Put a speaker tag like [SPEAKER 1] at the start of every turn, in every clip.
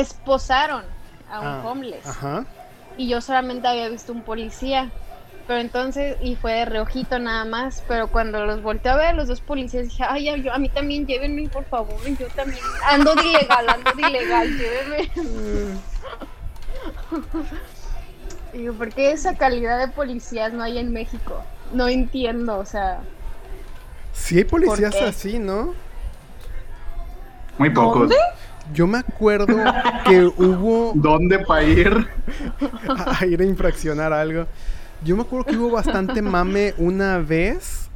[SPEAKER 1] esposaron a un
[SPEAKER 2] Ah,
[SPEAKER 1] homeless.
[SPEAKER 2] Ajá.
[SPEAKER 1] Y yo solamente había visto un policía. Pero entonces, y fue de reojito nada más. Pero cuando los volteé a ver, los dos policías, dije, ay, yo, a mí también llévenme, por favor. Yo también ando de ilegal, ando de ilegal, llévenme. Y Digo, ¿por qué esa calidad de policías no hay en México? No entiendo, o sea.
[SPEAKER 2] Sí hay policías así, ¿no?
[SPEAKER 3] Muy pocos.
[SPEAKER 1] ¿Dónde?
[SPEAKER 2] Yo me acuerdo que hubo
[SPEAKER 3] ¿Dónde para ir?
[SPEAKER 2] a ir a infraccionar algo. Yo me acuerdo que hubo bastante mame una vez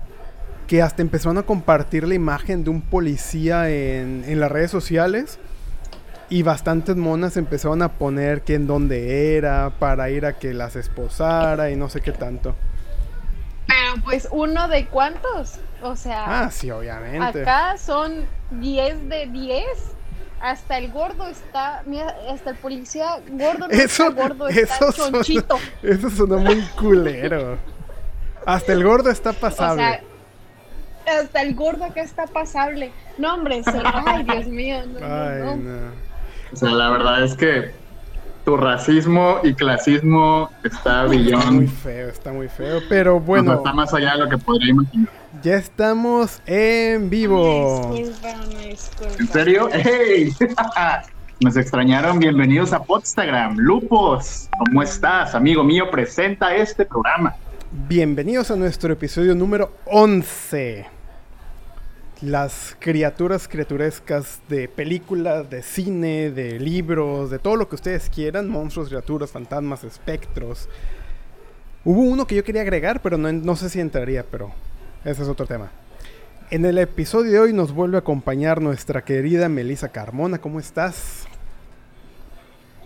[SPEAKER 2] que hasta empezaron a compartir la imagen de un policía en, en las redes sociales y bastantes monas empezaron a poner que en dónde era para ir a que las esposara y no sé qué tanto.
[SPEAKER 1] Pero pues uno de cuántos? O sea,
[SPEAKER 2] Ah, sí, obviamente.
[SPEAKER 1] acá son 10 de 10. Hasta el gordo está, mira, hasta el policía gordo no
[SPEAKER 2] Eso,
[SPEAKER 1] está gordo, está
[SPEAKER 2] eso, sonó,
[SPEAKER 1] chonchito.
[SPEAKER 2] eso sonó muy culero. Hasta el gordo está
[SPEAKER 1] O
[SPEAKER 2] pasable.
[SPEAKER 1] sea, hasta el gordo acá está pasable. No, hombre, se... ay, Dios mío. No,
[SPEAKER 2] Ay,
[SPEAKER 1] no.
[SPEAKER 2] no.
[SPEAKER 3] O sea, la verdad es que tu racismo y clasismo está
[SPEAKER 2] Está muy
[SPEAKER 3] billón.
[SPEAKER 2] feo, está muy feo. Pero
[SPEAKER 3] O sea,
[SPEAKER 2] bueno,
[SPEAKER 3] está más allá de lo que podría imaginar.
[SPEAKER 2] ya estamos en vivo.
[SPEAKER 1] Disculpa, disculpa.
[SPEAKER 3] ¿En serio? ¡Hey! Nos extrañaron. Bienvenidos a Podstagram. Lupos, ¿cómo estás? Amigo mío, presenta este programa.
[SPEAKER 2] Bienvenidos a nuestro episodio número 11. Las criaturas criaturescas de películas, de cine, de libros, de todo lo que ustedes quieran. Monstruos, criaturas, fantasmas, espectros. Hubo uno que yo quería agregar, pero no, no sé si entraría, pero ese es otro tema. En el episodio de hoy nos vuelve a acompañar nuestra querida Melissa Carmona. ¿Cómo estás?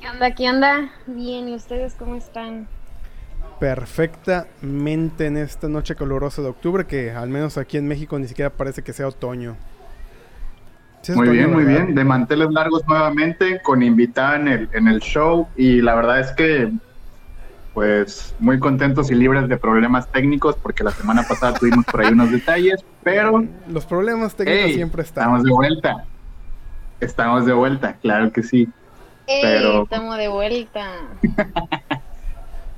[SPEAKER 1] ¿Qué onda? ¿Qué onda? Bien, ¿y ustedes cómo están?
[SPEAKER 2] Perfectamente en esta noche calurosa de octubre, que al menos aquí en México ni siquiera parece que sea otoño. Sí
[SPEAKER 3] Muy bien, muy bien. De manteles largos nuevamente, con invitada en el, en el show. Y la verdad es que, pues, muy contentos y libres de problemas técnicos, porque la semana pasada tuvimos por ahí unos detalles, pero
[SPEAKER 2] Los problemas técnicos
[SPEAKER 3] hey,
[SPEAKER 2] siempre están.
[SPEAKER 3] estamos de vuelta. Estamos de vuelta, claro que sí. Pero-
[SPEAKER 1] Estamos de vuelta.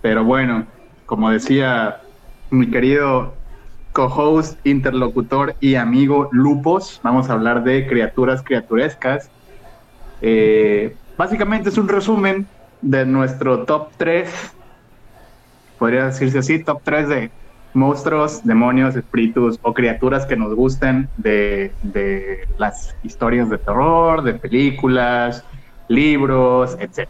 [SPEAKER 3] Pero bueno, como decía mi querido co-host, interlocutor y amigo Lupos, vamos a hablar de criaturas criaturescas. Eh, básicamente es un resumen de nuestro top 3, podría decirse así, top 3 de monstruos, demonios, espíritus o criaturas que nos gusten de, de las historias de terror, de películas, libros, etc.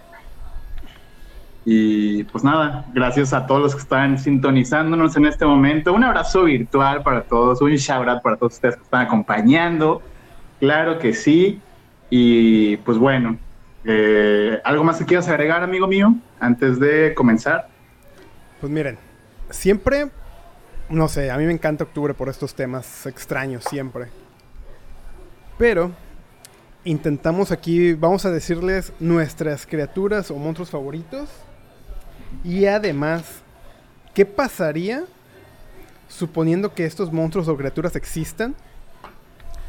[SPEAKER 3] Y pues nada, gracias a todos los que están sintonizándonos en este momento. Un abrazo virtual para todos, un shout out para todos ustedes que están acompañando. Claro que sí. Y pues bueno, eh, ¿algo más que quieras agregar, amigo mío, antes de comenzar?
[SPEAKER 2] Pues miren, siempre, no sé, a mí me encanta octubre por estos temas extraños, siempre. Pero intentamos aquí, vamos a decirles nuestras criaturas o monstruos favoritos. Y además, ¿qué pasaría suponiendo que estos monstruos o criaturas existan?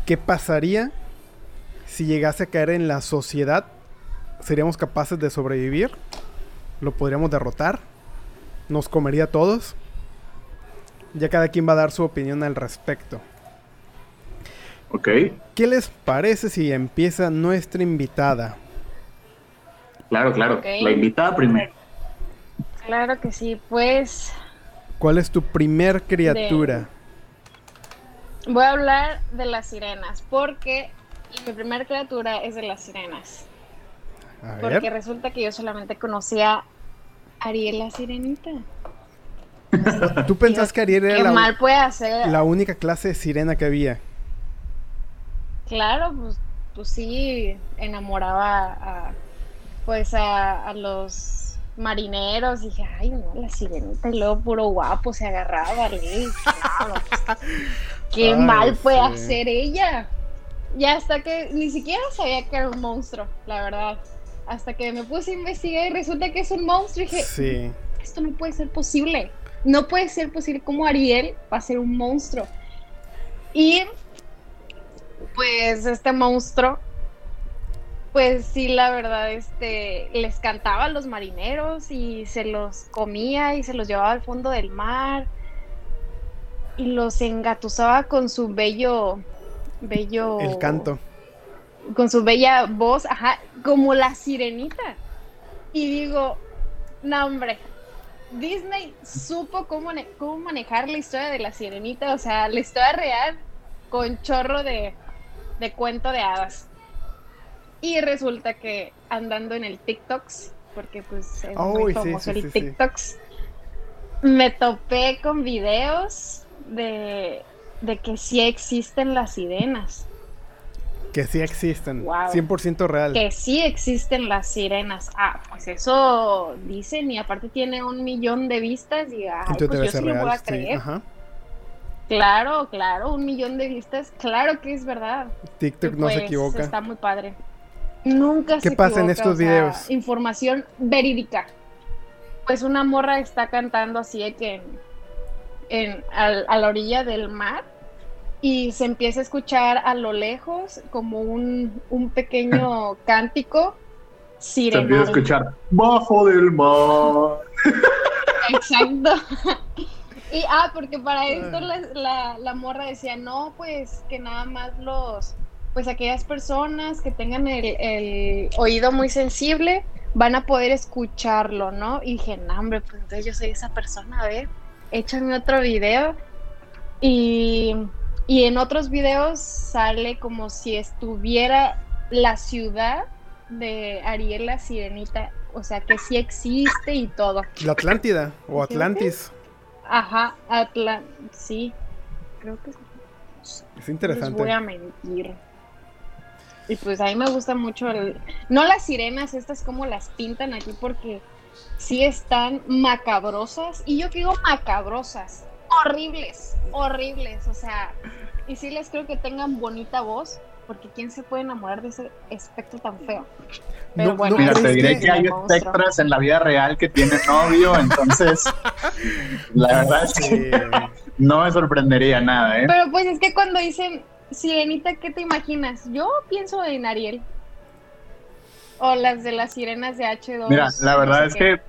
[SPEAKER 2] ¿Qué pasaría si llegase a caer en la sociedad? ¿Seríamos capaces de sobrevivir? ¿Lo podríamos derrotar? ¿Nos comería a todos? Ya cada quien va a dar su opinión al respecto.
[SPEAKER 3] Ok,
[SPEAKER 2] ¿Qué les parece si empieza nuestra invitada?
[SPEAKER 3] claro, claro. La invitada primero.
[SPEAKER 1] Claro que sí, pues
[SPEAKER 2] ¿Cuál es tu primer criatura?
[SPEAKER 1] voy a hablar de las sirenas, porque mi primera criatura es de las sirenas.
[SPEAKER 2] A
[SPEAKER 1] Porque
[SPEAKER 2] ver.
[SPEAKER 1] resulta que yo solamente conocía a Ariel la sirenita.
[SPEAKER 2] ¿Tú pensás que Ariel
[SPEAKER 1] ¿Qué
[SPEAKER 2] era
[SPEAKER 1] mal puede hacer?
[SPEAKER 2] la única clase de sirena que había?
[SPEAKER 1] Claro, pues, pues sí, enamoraba a, pues a, a los marineros. Dije, ay, no, la sirenita. Y luego puro guapo se agarraba. Le dije, "No, pues, qué
[SPEAKER 2] Ay,
[SPEAKER 1] mal puede
[SPEAKER 2] sí.
[SPEAKER 1] hacer ella. Y hasta que ni siquiera sabía que era un monstruo, la verdad. Hasta que me puse a investigar y resulta que es un monstruo. Y dije,
[SPEAKER 2] Sí.
[SPEAKER 1] esto no puede ser posible. No puede ser posible como Ariel va a ser un monstruo. Y pues este monstruo pues sí, la verdad, este, les cantaba a los marineros y se los comía y se los llevaba al fondo del mar y los engatusaba con su bello, bello...
[SPEAKER 2] El canto.
[SPEAKER 1] Con su bella voz, ajá, como la sirenita. Y digo, no hombre, Disney supo cómo, cómo manejar la historia de la sirenita, o sea, la historia real con chorro de, de cuento de hadas. Y resulta que andando en el TikToks, porque pues es muy famoso el TikToks, me topé con videos de, de que sí existen las sirenas.
[SPEAKER 2] Que sí existen, 100% real.
[SPEAKER 1] Que sí existen las sirenas. Ah, pues eso dicen y aparte tiene un millón de vistas y ah, pues yo sí lo voy a creer. Claro, claro, un millón de vistas, claro que es verdad.
[SPEAKER 2] TikTok no se pues, equivoca.
[SPEAKER 1] Está muy padre. Nunca
[SPEAKER 2] ¿Qué pasa en estos videos?
[SPEAKER 1] información verídica. Pues una morra está cantando así de que en, a la orilla del mar y se empieza a escuchar a lo lejos como un, pequeño cántico
[SPEAKER 3] sirenal. Se empieza a escuchar bajo del mar.
[SPEAKER 1] Exacto. y ah, porque para esto la, la, morra decía, no, pues que nada más los, pues aquellas personas que tengan el, oído muy sensible van a poder escucharlo, ¿no? Y dije, no, hombre, pues entonces yo soy esa persona, a ver, échame otro video. Y y en otros videos sale como si estuviera la ciudad de Ariel la Sirenita, o sea que sí existe y todo.
[SPEAKER 2] La Atlántida o Atlantis.
[SPEAKER 1] Ajá, Atlant sí, creo que
[SPEAKER 2] es. Es interesante.
[SPEAKER 1] Les voy a mentir. Y pues a mí me gusta mucho el... No las sirenas, estas como las pintan aquí porque sí están macabrosas. Y yo digo macabrosas horribles, horribles, o sea, y sí les creo que tengan bonita voz, porque quién se puede enamorar de ese espectro tan feo.
[SPEAKER 3] Pero bueno, mira, te diré que hay espectros en la vida real que tienen novio, entonces la verdad es que no me sorprendería nada, ¿eh?
[SPEAKER 1] Pero pues es que cuando dicen sirenita, ¿qué te imaginas? Yo pienso en Ariel. O las de las sirenas de H2.
[SPEAKER 3] Mira, la verdad es que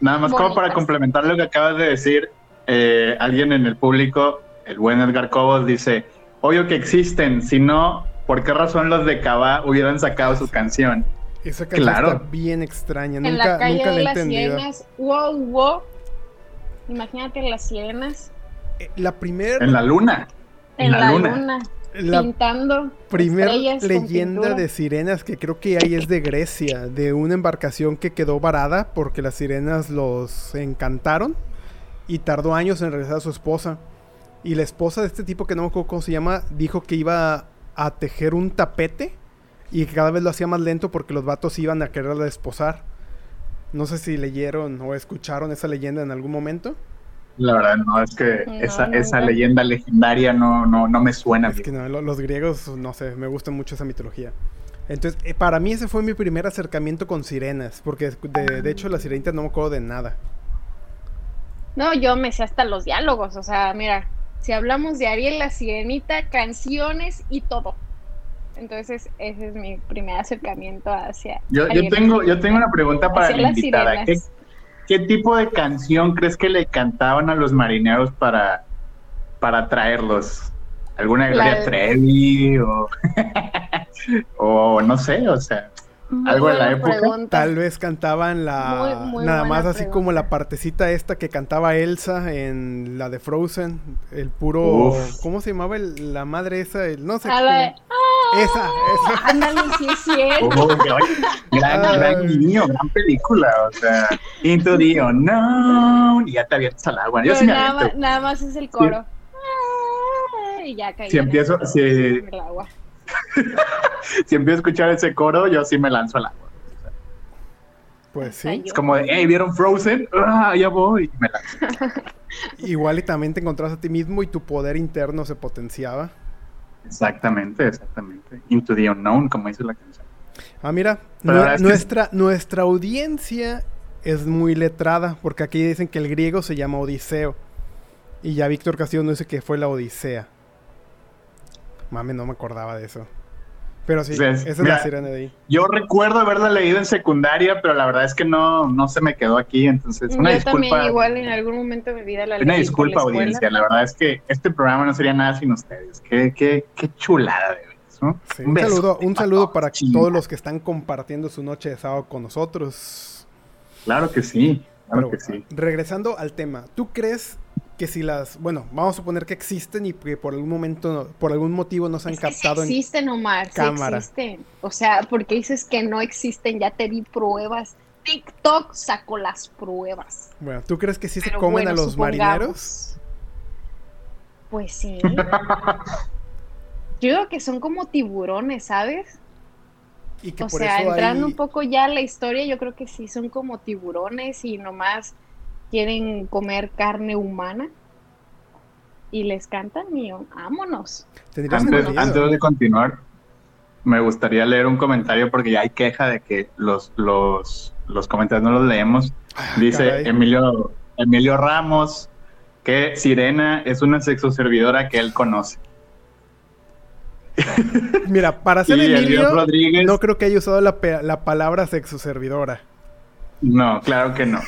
[SPEAKER 3] nada más como para complementar lo que acabas de decir, eh, alguien en el público, el buen Edgar Cobos, dice, obvio que existen, si no, ¿por qué razón los de Cava hubieran sacado su canción?
[SPEAKER 2] Esa canción claro. está bien extraña, nunca,
[SPEAKER 1] en la calle
[SPEAKER 2] nunca
[SPEAKER 1] de
[SPEAKER 2] la
[SPEAKER 1] he entendido. Sirenas, wow, wow. Imagínate las sirenas.
[SPEAKER 2] Eh, la primera...
[SPEAKER 3] En la luna.
[SPEAKER 1] En, la, luna. La pintando
[SPEAKER 2] primera leyenda de sirenas que creo que hay es de Grecia, de una embarcación que quedó varada porque las sirenas los encantaron y tardó años en regresar a su esposa. Y la esposa de este tipo, que no me acuerdo cómo se llama, dijo que iba a tejer un tapete y que cada vez lo hacía más lento porque los vatos iban a querer desposar. No sé si leyeron o escucharon esa leyenda en algún momento.
[SPEAKER 3] La verdad, no, es que esa, esa, leyenda legendaria no, no, no me suena.
[SPEAKER 2] Es que no, los griegos, no sé, me gusta mucho esa mitología. Entonces, eh, para mí ese fue mi primer acercamiento con sirenas, porque de, de hecho las sirenitas no me acuerdo de nada.
[SPEAKER 1] No, yo me sé hasta los diálogos, o sea, mira, si hablamos de Ariel la Sirenita, canciones y todo. Entonces, ese es mi primer acercamiento hacia.
[SPEAKER 3] Yo, yo tengo, yo tengo una pregunta para la invitada. ¿Qué, tipo de canción crees que le cantaban a los marineros para, para traerlos? ¿Alguna Gloria Trevi o, o no sé, o sea? algo de la época.
[SPEAKER 2] Tal vez cantaban la nada más así como la partecita esta que cantaba Elsa en la de Frozen, el puro ¿cómo se llamaba la madre esa? El, no sé. Esa,
[SPEAKER 1] esa. Ándale, sí
[SPEAKER 3] gran, gran niño, gran película, o sea, Into the Unknown y ya te avientas al agua. Yo sí
[SPEAKER 1] nada, nada, más es el coro. Y ya caí.
[SPEAKER 3] Si empiezo, si, el agua. si empiezo a escuchar ese coro, yo sí me lanzo al agua.
[SPEAKER 2] Pues sí.
[SPEAKER 3] Es como de, hey, ¿vieron Frozen? Ah, ya voy. Y me lanzo.
[SPEAKER 2] Igual y también te encontrás a ti mismo y tu poder interno se potenciaba.
[SPEAKER 3] Exactamente, exactamente. Into the unknown, como dice la canción.
[SPEAKER 2] Ah, mira, nuestra, nuestra audiencia es muy letrada, porque aquí dicen que el griego se llama Odiseo. Y ya Víctor Castillo no dice que fue la Odisea. Mame, no me acordaba de eso. Pero sí,
[SPEAKER 3] Pues,
[SPEAKER 2] esa es la sirena de ahí.
[SPEAKER 3] Yo recuerdo haberla leído en secundaria, pero la verdad es que no, no se me quedó aquí, entonces una
[SPEAKER 1] Yo
[SPEAKER 3] disculpa.
[SPEAKER 1] también igual en algún momento de mi vida la leí.
[SPEAKER 3] Una
[SPEAKER 1] la
[SPEAKER 3] disculpa, audiencia. La verdad es que este programa no sería nada sin ustedes. Qué, qué, qué chulada de veras, ¿no?
[SPEAKER 2] Sí, un, saludo, un saludo para todos los que están compartiendo su noche de sábado con nosotros.
[SPEAKER 3] Claro que sí, claro
[SPEAKER 2] Pero,
[SPEAKER 3] que sí.
[SPEAKER 2] Regresando al tema, ¿tú crees que si las, bueno, vamos a suponer que existen y que por algún momento, por algún motivo no se han
[SPEAKER 1] Es que sí
[SPEAKER 2] captado en
[SPEAKER 1] existen, Omar, sí
[SPEAKER 2] cámara.
[SPEAKER 1] existen. O sea, porque dices que no existen, ya te di pruebas. TikTok sacó las pruebas.
[SPEAKER 2] Bueno, ¿tú crees que sí se comen
[SPEAKER 1] bueno,
[SPEAKER 2] a los
[SPEAKER 1] supongamos.
[SPEAKER 2] marineros?
[SPEAKER 1] Pues sí. Yo digo que son como tiburones, ¿sabes?
[SPEAKER 2] Y que
[SPEAKER 1] O
[SPEAKER 2] por
[SPEAKER 1] sea,
[SPEAKER 2] eso
[SPEAKER 1] entrando
[SPEAKER 2] hay-
[SPEAKER 1] un poco ya a la historia, yo creo que sí son como tiburones y nomás quieren comer carne humana. Y les cantan y vámonos.
[SPEAKER 2] tendría
[SPEAKER 3] Antes, de continuar, me gustaría leer un comentario porque ya hay queja de que los, los, los comentarios no los leemos.
[SPEAKER 2] Ah,
[SPEAKER 3] Dice
[SPEAKER 2] caray.
[SPEAKER 3] Emilio, Emilio Ramos que Sirena es una sexoservidora que él conoce.
[SPEAKER 2] Mira, para ser Emilio,
[SPEAKER 3] Rodríguez,
[SPEAKER 2] no creo que haya usado la, la palabra sexoservidora.
[SPEAKER 3] No, claro que no.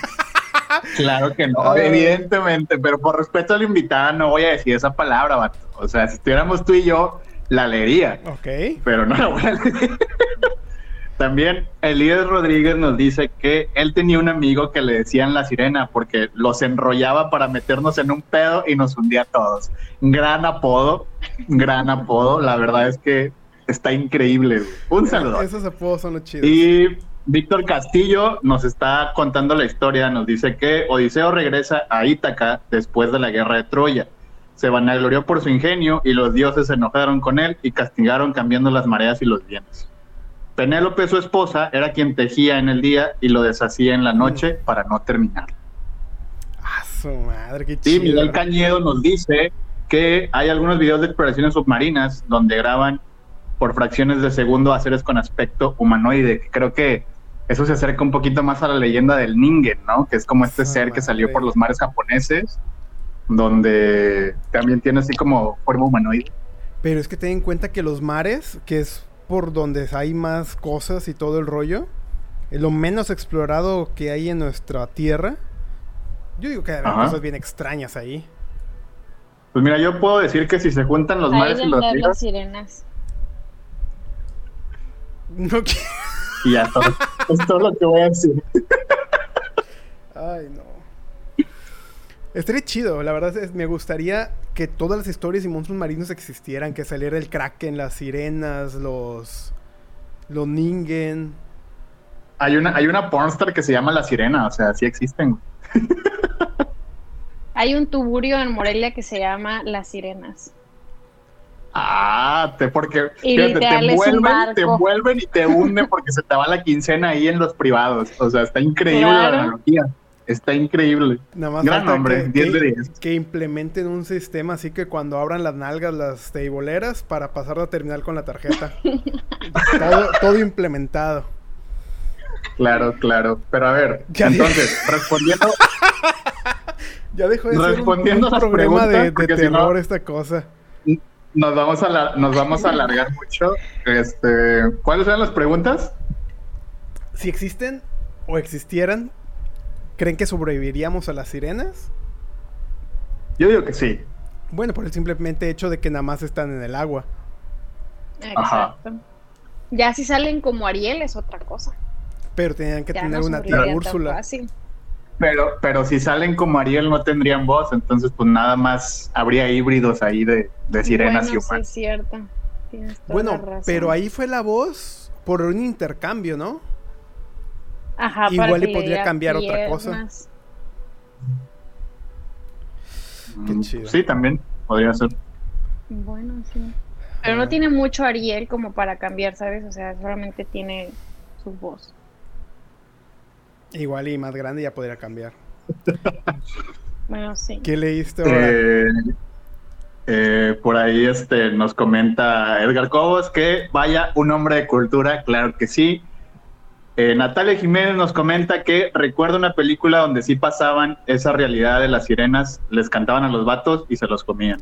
[SPEAKER 3] Claro que no,
[SPEAKER 2] Ay.
[SPEAKER 3] evidentemente, pero por respeto al invitado no voy a decir esa palabra, vato. O sea, si estuviéramos tú y yo, la leería,
[SPEAKER 2] Ok.
[SPEAKER 3] pero no la voy a leer. También Elías Rodríguez nos dice que él tenía un amigo que le decían la sirena porque los enrollaba para meternos en un pedo y nos hundía a todos. Gran apodo, gran apodo. La verdad es que está increíble. Un saludo.
[SPEAKER 2] Esos apodos son los chidos.
[SPEAKER 3] Y Víctor Castillo nos está contando la historia, nos dice que Odiseo regresa a Ítaca después de la guerra de Troya. Se vanaglorió por su ingenio y los dioses se enojaron con él y castigaron cambiando las mareas y los vientos. Penélope, su esposa, era quien tejía en el día y lo deshacía en la noche para no terminar.
[SPEAKER 2] Ah, su madre, qué
[SPEAKER 3] Y
[SPEAKER 2] chido.
[SPEAKER 3] Miguel Cañedo nos dice que hay algunos videos de exploraciones submarinas donde graban por fracciones de segundo a seres con aspecto humanoide. que Creo que eso se acerca un poquito más a la leyenda del Ningen, ¿no? Que es como este
[SPEAKER 2] Ah,
[SPEAKER 3] ser que salió por los mares japoneses, donde también tiene así como forma humanoide.
[SPEAKER 2] Pero es que ten en cuenta que los mares, que es por donde hay más cosas y todo el rollo, es lo menos explorado que hay en nuestra tierra. Yo digo que hay
[SPEAKER 3] Ajá.
[SPEAKER 2] cosas bien extrañas ahí.
[SPEAKER 3] Pues mira, yo puedo decir que si se juntan los
[SPEAKER 1] Ahí
[SPEAKER 3] mares y los
[SPEAKER 1] de las
[SPEAKER 3] ríos,
[SPEAKER 1] sirenas.
[SPEAKER 2] No qui-
[SPEAKER 3] y ya todo, es todo lo que voy a decir.
[SPEAKER 2] Ay, no. Estaría chido, la verdad es, me gustaría que todas las historias y monstruos marinos existieran, que saliera el kraken, las sirenas, los los ningen.
[SPEAKER 3] Hay una, hay una pornstar que se llama La Sirena, o sea, sí existen.
[SPEAKER 1] Hay un tuburio en Morelia que se llama Las Sirenas.
[SPEAKER 3] Ah, te, porque fíjate, te envuelven, te
[SPEAKER 1] barco.
[SPEAKER 3] envuelven y te hunden porque se te va la quincena ahí en los privados. O sea, está increíble
[SPEAKER 1] Claro.
[SPEAKER 3] la analogía. Está increíble.
[SPEAKER 2] Nada más
[SPEAKER 3] Gran nombre,
[SPEAKER 2] que,
[SPEAKER 3] 10 de
[SPEAKER 2] que-
[SPEAKER 3] 10.
[SPEAKER 2] que implementen un sistema así que cuando abran las nalgas las teiboleras para pasar la terminal con la tarjeta. todo, todo implementado.
[SPEAKER 3] Claro, claro. Pero a ver,
[SPEAKER 2] Ya
[SPEAKER 3] entonces, respondiendo,
[SPEAKER 2] Ya dejó de ser un,
[SPEAKER 3] Respondiendo
[SPEAKER 2] un programa de,
[SPEAKER 3] si
[SPEAKER 2] terror
[SPEAKER 3] no-
[SPEAKER 2] esta cosa.
[SPEAKER 3] Nos vamos a nos vamos a alargar mucho. Este, ¿cuáles eran las preguntas?
[SPEAKER 2] Si existen o existieran, ¿creen que sobreviviríamos a las sirenas?
[SPEAKER 3] Yo digo que sí.
[SPEAKER 2] Bueno, por el simplemente hecho de que nada más están en el agua.
[SPEAKER 3] Ajá.
[SPEAKER 1] Exacto. Ya si salen como Ariel es otra cosa.
[SPEAKER 2] Pero tenían que
[SPEAKER 1] Ya
[SPEAKER 2] tener
[SPEAKER 1] no
[SPEAKER 2] una tía Úrsula.
[SPEAKER 1] fácil.
[SPEAKER 3] Pero, pero si salen como Ariel no tendrían voz, entonces pues nada más habría híbridos ahí de, de sirenas
[SPEAKER 1] bueno,
[SPEAKER 3] y
[SPEAKER 1] sí
[SPEAKER 3] humanos.
[SPEAKER 1] es cierto.
[SPEAKER 2] Bueno,
[SPEAKER 1] razón.
[SPEAKER 2] pero ahí fue la voz por un intercambio, ¿no?
[SPEAKER 1] Ajá,
[SPEAKER 2] igual le podría cambiar otra cosa. Qué
[SPEAKER 3] Mm,
[SPEAKER 2] chido.
[SPEAKER 3] Sí, también podría ser.
[SPEAKER 1] Bueno, sí. Pero no tiene mucho Ariel como para cambiar, ¿sabes? O sea, solamente tiene su voz.
[SPEAKER 2] Igual y más grande ya podría cambiar.
[SPEAKER 1] Bueno, sí.
[SPEAKER 2] ¿Qué leíste ahora?
[SPEAKER 3] Eh, eh, por ahí este, nos comenta Edgar Cobos que vaya un hombre de cultura, claro que sí. Eh, Natalia Jiménez nos comenta que recuerda una película donde sí pasaban esa realidad de las sirenas, les cantaban a los vatos y se los comían.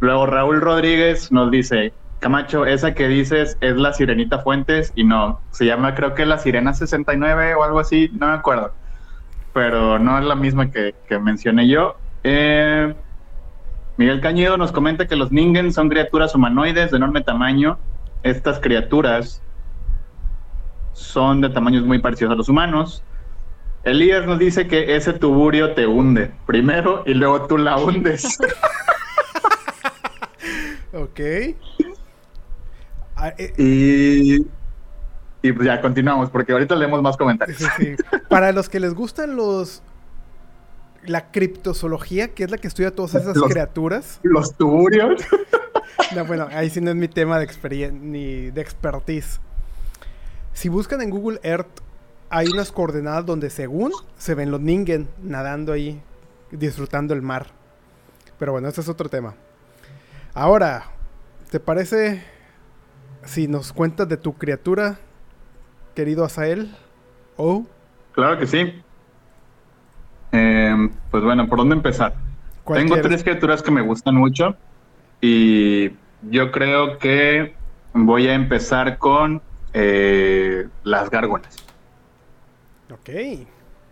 [SPEAKER 3] Luego Raúl Rodríguez nos dice, Camacho, esa que dices es la Sirenita Fuentes y no, se llama creo que la Sirena 69 o algo así, no me acuerdo. Pero no es la misma que, mencioné yo. Eh, Miguel Cañedo nos comenta que los Ningen son criaturas humanoides de enorme tamaño. Estas criaturas son de tamaños muy parecidos a los humanos. Elías nos dice que ese tuburio te hunde primero y luego tú la hundes.
[SPEAKER 2] ok.
[SPEAKER 3] Ah, eh, y, y pues ya continuamos, porque ahorita leemos más comentarios.
[SPEAKER 2] Para los que les gustan los la criptozoología, que es la que estudia todas esas criaturas.
[SPEAKER 3] Los tuburios.
[SPEAKER 2] No, bueno, ahí sí no es mi tema de experiencia ni de expertise. Si buscan en Google Earth, hay unas coordenadas donde según se ven los Ningen nadando ahí, disfrutando el mar. Pero bueno, ese es otro tema. Ahora, ¿te parece si nos cuentas de tu criatura, querido Asael? ¿O?
[SPEAKER 3] Claro que sí. Eh, pues bueno, ¿por dónde empezar? Tengo tres criaturas que me gustan mucho y yo creo que voy a empezar con eh, las gárgolas.
[SPEAKER 2] Ok.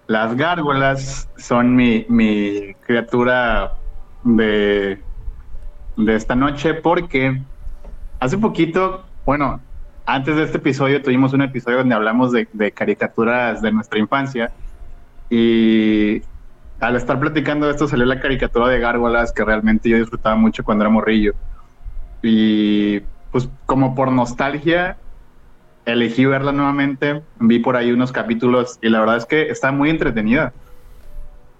[SPEAKER 3] Las gárgolas son mi, mi criatura de, de esta noche porque hace poquito, bueno, antes de este episodio tuvimos un episodio donde hablamos de, caricaturas de nuestra infancia y al estar platicando de esto salió la caricatura de gárgolas que realmente yo disfrutaba mucho cuando era morrillo. Y pues como por nostalgia elegí verla nuevamente, vi por ahí unos capítulos y la verdad es que está muy entretenida.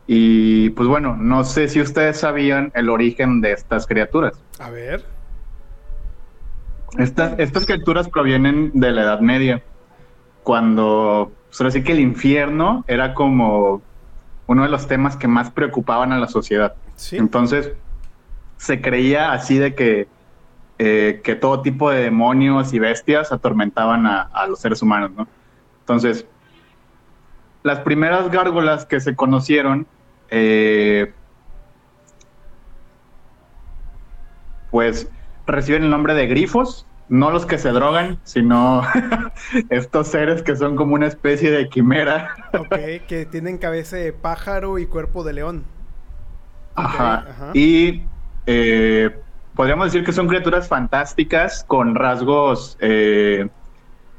[SPEAKER 3] Y pues bueno, no sé si ustedes sabían el origen de estas criaturas.
[SPEAKER 2] A ver.
[SPEAKER 3] Estas, estas criaturas provienen de la Edad Media, cuando Solo así que el infierno era como uno de los temas que más preocupaban a la sociedad. Entonces, se creía así de que, eh, que todo tipo de demonios y bestias atormentaban a, los seres humanos, ¿no? Entonces, las primeras gárgolas que se conocieron, eh, pues reciben el nombre de grifos no los que se drogan, sino estos seres que son como una especie de quimera.
[SPEAKER 2] ok, que tienen cabeza de pájaro y cuerpo de león.
[SPEAKER 3] ajá. Y eh, podríamos decir que son criaturas fantásticas con rasgos eh,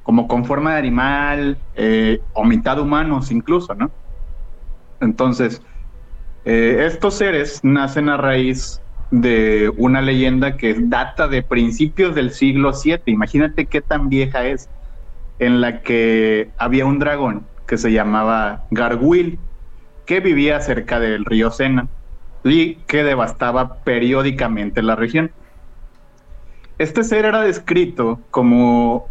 [SPEAKER 3] como con forma de animal eh, o mitad humanos incluso, ¿no? Entonces, estos seres nacen a raíz de una leyenda que data de principios del siglo VII. Imagínate qué tan vieja es, en la que había un dragón que se llamaba Garguil, que vivía cerca del río Sena y que devastaba periódicamente la región. Este ser era descrito como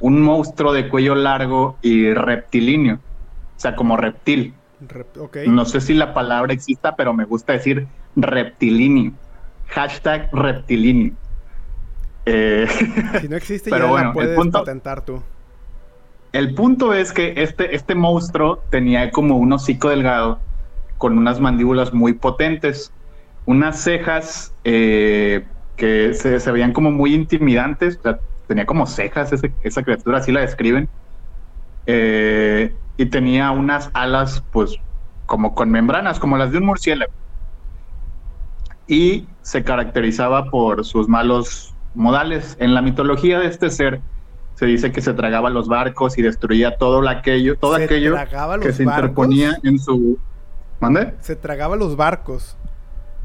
[SPEAKER 3] un monstruo de cuello largo y reptilíneo, o sea, como reptil. No sé si la palabra exista, pero me gusta decir reptilíneo hashtag reptilíneo.
[SPEAKER 2] Eh, si no existe, pero ya bueno, puedes el punto, patentar tú.
[SPEAKER 3] El punto es que este, este monstruo tenía como un hocico delgado con unas mandíbulas muy potentes, unas cejas eh, que se, veían como muy intimidantes, tenía como cejas esa criatura, así la describen, eh, y tenía unas alas pues como con membranas, como las de un murciélago y se caracterizaba por sus malos modales. En la mitología de este ser se dice que se tragaba los barcos y destruía todo aquello, todo aquello que se interponía en su ¿Mande?
[SPEAKER 2] Se tragaba los barcos.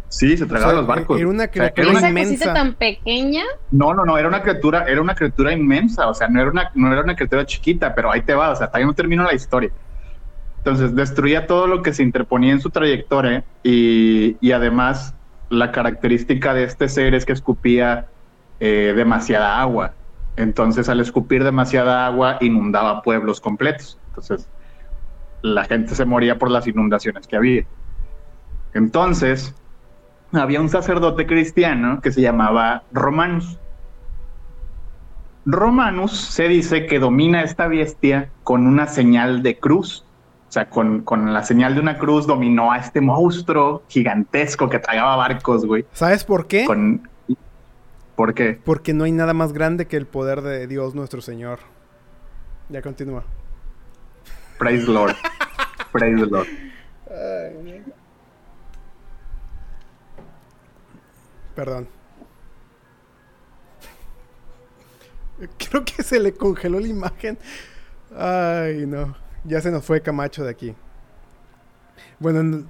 [SPEAKER 3] Sí, se tragaba los barcos.
[SPEAKER 1] Era una criatura inmensa. tan pequeña?
[SPEAKER 3] No, no, no, era una criatura, era una criatura inmensa, o sea, no era una, no era una criatura chiquita, pero ahí te va, o sea, todavía no termino la historia. Entonces, destruía todo lo que se interponía en su trayectoria y, y además la característica de este ser es que escupía eh, demasiada agua. Entonces, al escupir demasiada agua, inundaba pueblos completos. Entonces, la gente se moría por las inundaciones que había. Entonces, había un sacerdote cristiano que se llamaba Romanus. Romanus se dice que domina esta bestia con una señal de cruz o sea, con, la señal de una cruz dominó a este monstruo gigantesco que tragaba barcos, güey.
[SPEAKER 2] ¿Sabes por qué?
[SPEAKER 3] ¿Por qué?
[SPEAKER 2] Porque no hay nada más grande que el poder de Dios nuestro Señor. Ya continúa.
[SPEAKER 3] Praise Lord. Praise the Lord.
[SPEAKER 2] Perdón. Creo que se le congeló la imagen. Ay, no. Ya se nos fue Camacho de aquí. Bueno, en,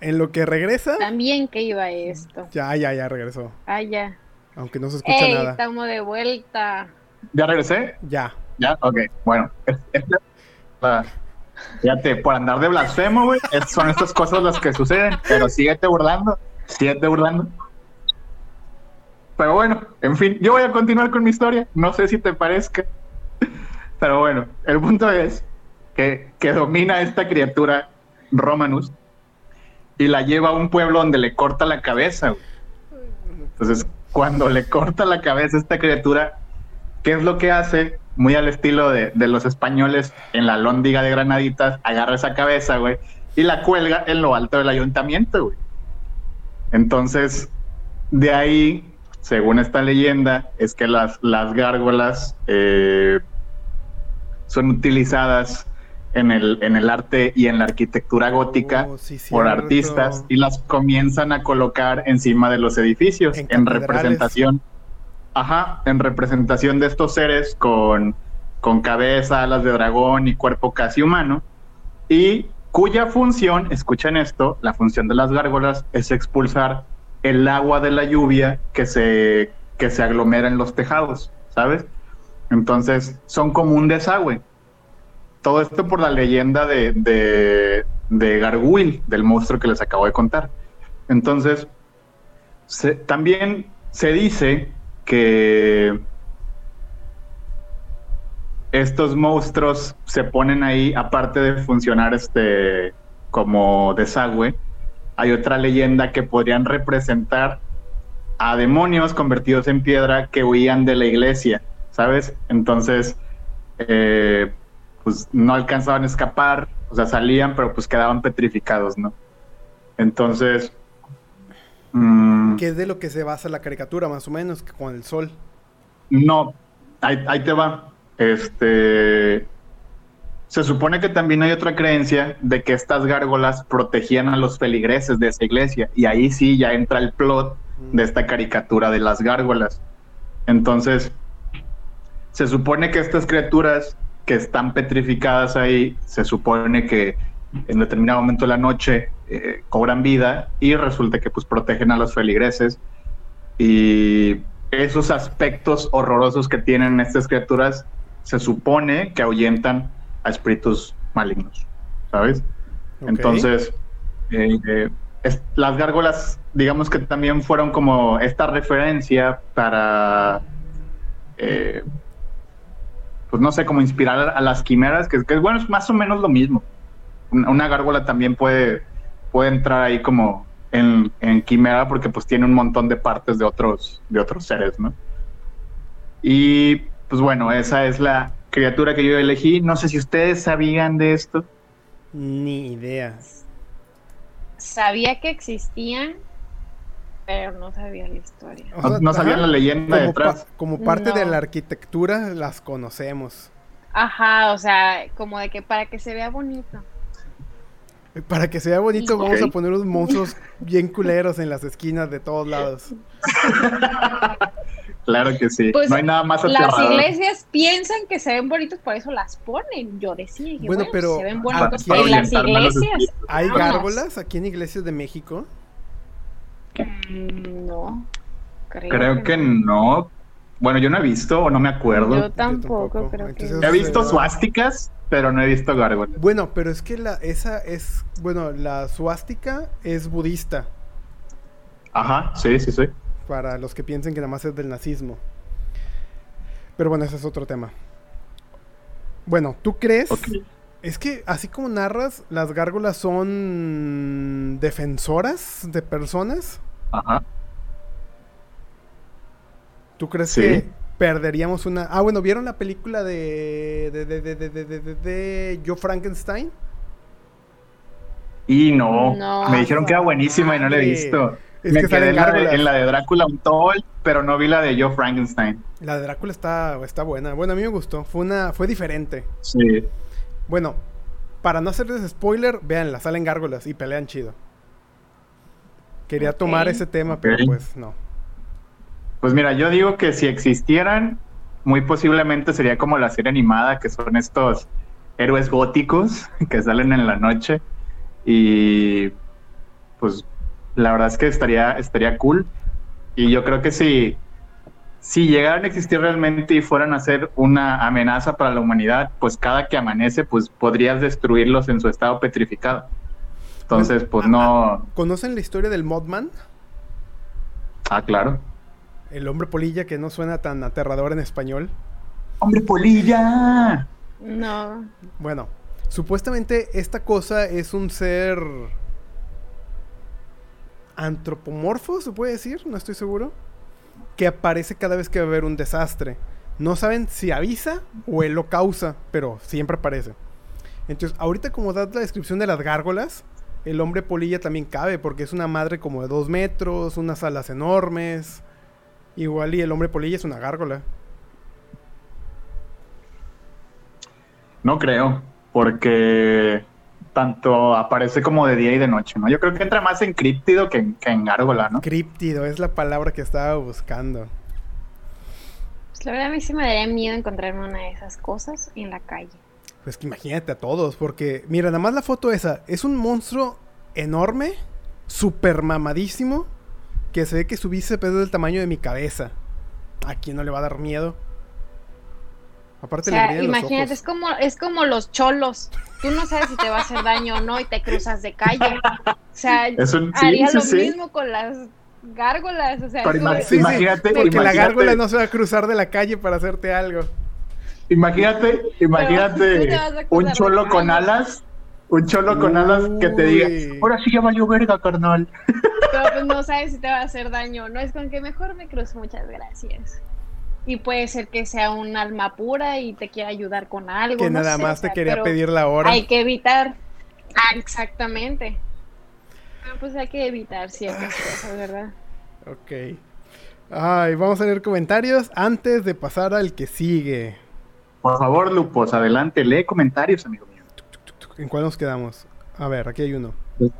[SPEAKER 2] en lo que regresa.
[SPEAKER 1] También que iba esto.
[SPEAKER 2] Ya, ya, ya regresó.
[SPEAKER 1] Ah, ya.
[SPEAKER 2] Aunque no se escucha
[SPEAKER 1] Ey,
[SPEAKER 2] nada.
[SPEAKER 1] estamos de vuelta.
[SPEAKER 3] ¿Ya regresé?
[SPEAKER 2] Ya.
[SPEAKER 3] ¿Ya? Ok, bueno. Fíjate, por andar de blasfemo, güey, es- son estas cosas las que suceden, pero síguete burlando, síguete burlando. Pero bueno, en fin, yo voy a continuar con mi historia, no sé si te parezca. Pero bueno, el punto es que, domina esta criatura Romanus y la lleva a un pueblo donde le corta la cabeza. Entonces, cuando le corta la cabeza a esta criatura, ¿qué es lo que hace? Muy al estilo de, los españoles en la lóndiga de Granaditas, agarra esa cabeza, güey, y la cuelga en lo alto del ayuntamiento, güey. Entonces, de ahí, según esta leyenda, es que las, las gárgolas eh, son utilizadas en el, en el arte y en la arquitectura gótica
[SPEAKER 2] Oh, sí,
[SPEAKER 3] por artistas y las comienzan a colocar encima de los edificios
[SPEAKER 2] En
[SPEAKER 3] en, representación. Ajá, en representación de estos seres con, con cabeza, alas de dragón y cuerpo casi humano. Y cuya función, escuchen esto, la función de las gárgolas es expulsar el agua de la lluvia que se, que se aglomera en los tejados, ¿sabes? Entonces son como un desagüe. Todo esto por la leyenda de, de, del monstruo que les acabo de contar. Entonces, también se dice que estos monstruos se ponen ahí, aparte de funcionar este como desagüe, hay otra leyenda que podrían representar a demonios convertidos en piedra que huían de la iglesia, ¿sabes? Entonces, eh, pues no alcanzaban a escapar, o sea, salían, pero pues quedaban petrificados, ¿no? Entonces, mm,
[SPEAKER 2] Que es de lo que se basa la caricatura, más o menos, que con el sol.
[SPEAKER 3] no, ahí, ahí te va. Este, se supone que también hay otra creencia de que estas gárgolas protegían a los feligreses de esa iglesia, y ahí sí ya entra el plot de esta caricatura de las gárgolas. Entonces, se supone que estas criaturas que están petrificadas ahí, se supone que en determinado momento de la noche eh, cobran vida y resulta que pues protegen a los feligreses y esos aspectos horrorosos que tienen estas criaturas se supone que ahuyentan a espíritus malignos, ¿sabes? Entonces, eh, eh, es- las gárgolas, digamos que también fueron como esta referencia para, eh, pues no sé, como inspirar a las quimeras, que, que bueno, es más o menos lo mismo. Una, una gárgola también puede, puede entrar ahí como en, en quimera porque pues tiene un montón de partes de otros, de otros seres, ¿no? Y pues bueno, esa es la criatura que yo elegí. No sé si ustedes sabían de esto.
[SPEAKER 2] Ni idea.
[SPEAKER 1] Sabía que existían, pero no sabía la historia.
[SPEAKER 2] O
[SPEAKER 3] No-
[SPEAKER 2] sea,
[SPEAKER 3] no sabían
[SPEAKER 2] ajá,
[SPEAKER 3] la leyenda
[SPEAKER 2] como,
[SPEAKER 3] detrás.
[SPEAKER 2] pa- como parte de la arquitectura, las conocemos.
[SPEAKER 1] Ajá, o sea, como de que para que se vea bonito.
[SPEAKER 2] Para que sea bonito,
[SPEAKER 1] Ok.
[SPEAKER 2] vamos a poner unos monstruos bien culeros en las esquinas de todos lados.
[SPEAKER 3] Claro que sí.
[SPEAKER 1] Pues,
[SPEAKER 3] no hay nada más
[SPEAKER 1] Las iglesias piensan que se ven bonitos, por eso las ponen. Yo decía,
[SPEAKER 2] Bueno,
[SPEAKER 1] bueno,
[SPEAKER 2] pero
[SPEAKER 1] se ven
[SPEAKER 2] aquí
[SPEAKER 1] bonitos
[SPEAKER 2] hay-
[SPEAKER 1] en las iglesias.
[SPEAKER 2] ¿Hay gárgolas aquí en iglesias de México?
[SPEAKER 1] No, creo,
[SPEAKER 3] Creo que no. Bueno, yo no he visto o no me acuerdo.
[SPEAKER 1] Yo tampoco,
[SPEAKER 2] tampoco.
[SPEAKER 1] creo que
[SPEAKER 3] He visto suásticas, pero no he visto gárgolas.
[SPEAKER 2] Bueno, pero es que la, esa es, bueno, la suástica es budista,
[SPEAKER 3] Ajá, sí, sí, sí.
[SPEAKER 2] para los que piensen que nada más es del nazismo. Pero bueno, ese es otro tema. Bueno, ¿tú crees?
[SPEAKER 3] Ok.
[SPEAKER 2] Es que así como narras, las gárgolas son defensoras de personas.
[SPEAKER 3] Ajá.
[SPEAKER 2] ¿Tú crees
[SPEAKER 3] Sí.
[SPEAKER 2] que perderíamos una... Ah, bueno, ¿vieron la película de... de, de, de, de, de, de, de- de Joe Frankenstein?
[SPEAKER 3] Y no,
[SPEAKER 1] No.
[SPEAKER 3] me dijeron que era buenísima y no la he visto.
[SPEAKER 2] Es
[SPEAKER 3] Me
[SPEAKER 2] que
[SPEAKER 3] quedé en la, de,
[SPEAKER 2] gárgolas.
[SPEAKER 3] en la de Drácula Untold, pero no vi la de Joe Frankenstein.
[SPEAKER 2] La de Drácula está, está buena. Bueno, a mí me gustó. Fue una, fue diferente.
[SPEAKER 3] Sí.
[SPEAKER 2] Bueno, para no hacerles spoiler, véanla, salen gárgolas y pelean chido. Quería tomar ese tema, pero pues no.
[SPEAKER 3] Pues mira, yo digo que si existieran, muy posiblemente sería como la serie animada, que son estos héroes góticos que salen en la noche. Y pues la verdad es que estaría, estaría cool. Y yo creo que si, si llegaran a existir realmente y fueran a ser una amenaza para la humanidad, pues cada que amanece, pues podrías destruirlos en su estado petrificado. Entonces, pues no.
[SPEAKER 2] ¿Conocen la historia del Modman?
[SPEAKER 3] Ah, claro.
[SPEAKER 2] El hombre polilla que no suena tan aterrador en español.
[SPEAKER 3] ¡Hombre polilla!
[SPEAKER 1] No.
[SPEAKER 2] Bueno, supuestamente esta cosa es un ser antropomorfo, se puede decir, no estoy seguro, que aparece cada vez que va a haber un desastre. No saben si avisa o él lo causa, pero siempre aparece. Entonces, ahorita como das la descripción de las gárgolas, el hombre polilla también cabe, porque es una madre como de dos metros, unas alas enormes. Igual y el hombre polilla es una gárgola.
[SPEAKER 3] No creo, porque tanto aparece como de día y de noche, ¿no? Yo creo que entra más en críptido que en, que en gárgola, ¿no?
[SPEAKER 2] Críptido es la palabra que estaba buscando.
[SPEAKER 1] Pues la verdad a mí sí me daría miedo encontrarme una de esas cosas en la calle.
[SPEAKER 2] Pues que imagínate a todos, porque mira, nada más la foto esa, es un monstruo enorme, super mamadísimo, que se ve que su bíceps es del tamaño de mi cabeza. ¿A quién no le va a dar miedo?
[SPEAKER 1] O
[SPEAKER 2] Aparte le
[SPEAKER 1] sea,
[SPEAKER 2] los
[SPEAKER 1] imagínate, es como, es como los cholos. Tú no sabes si te va a hacer daño o no y te cruzas de calle. O sea,
[SPEAKER 3] Es un- sí,
[SPEAKER 1] haría
[SPEAKER 3] sí,
[SPEAKER 1] lo
[SPEAKER 3] sí.
[SPEAKER 1] mismo con las gárgolas. O sea,
[SPEAKER 3] Pero
[SPEAKER 1] como-
[SPEAKER 3] imagínate,
[SPEAKER 2] porque la gárgola no se va a cruzar de la calle para hacerte algo.
[SPEAKER 3] Imagínate, imagínate un cholo con alas, un cholo con alas que te diga, ahora sí ya valió verga, carnal.
[SPEAKER 1] Pero pues no sabes si te va a hacer daño o no. Es con que mejor me cruzo, muchas gracias. Y puede ser que sea un alma pura y te quiera ayudar con algo.
[SPEAKER 2] Que
[SPEAKER 1] no
[SPEAKER 2] nada
[SPEAKER 1] sé,
[SPEAKER 2] más
[SPEAKER 1] o sea,
[SPEAKER 2] te quería pedir la hora.
[SPEAKER 1] Hay que evitar. Ah, exactamente. Pero, Pues hay que evitar ciertas cosas, ¿verdad?
[SPEAKER 2] Ok. Ay, vamos a leer comentarios antes de pasar al que sigue.
[SPEAKER 3] Por favor, Lupos, adelante, lee comentarios, amigo mío.
[SPEAKER 2] ¿En cuál nos quedamos? A ver, aquí hay uno.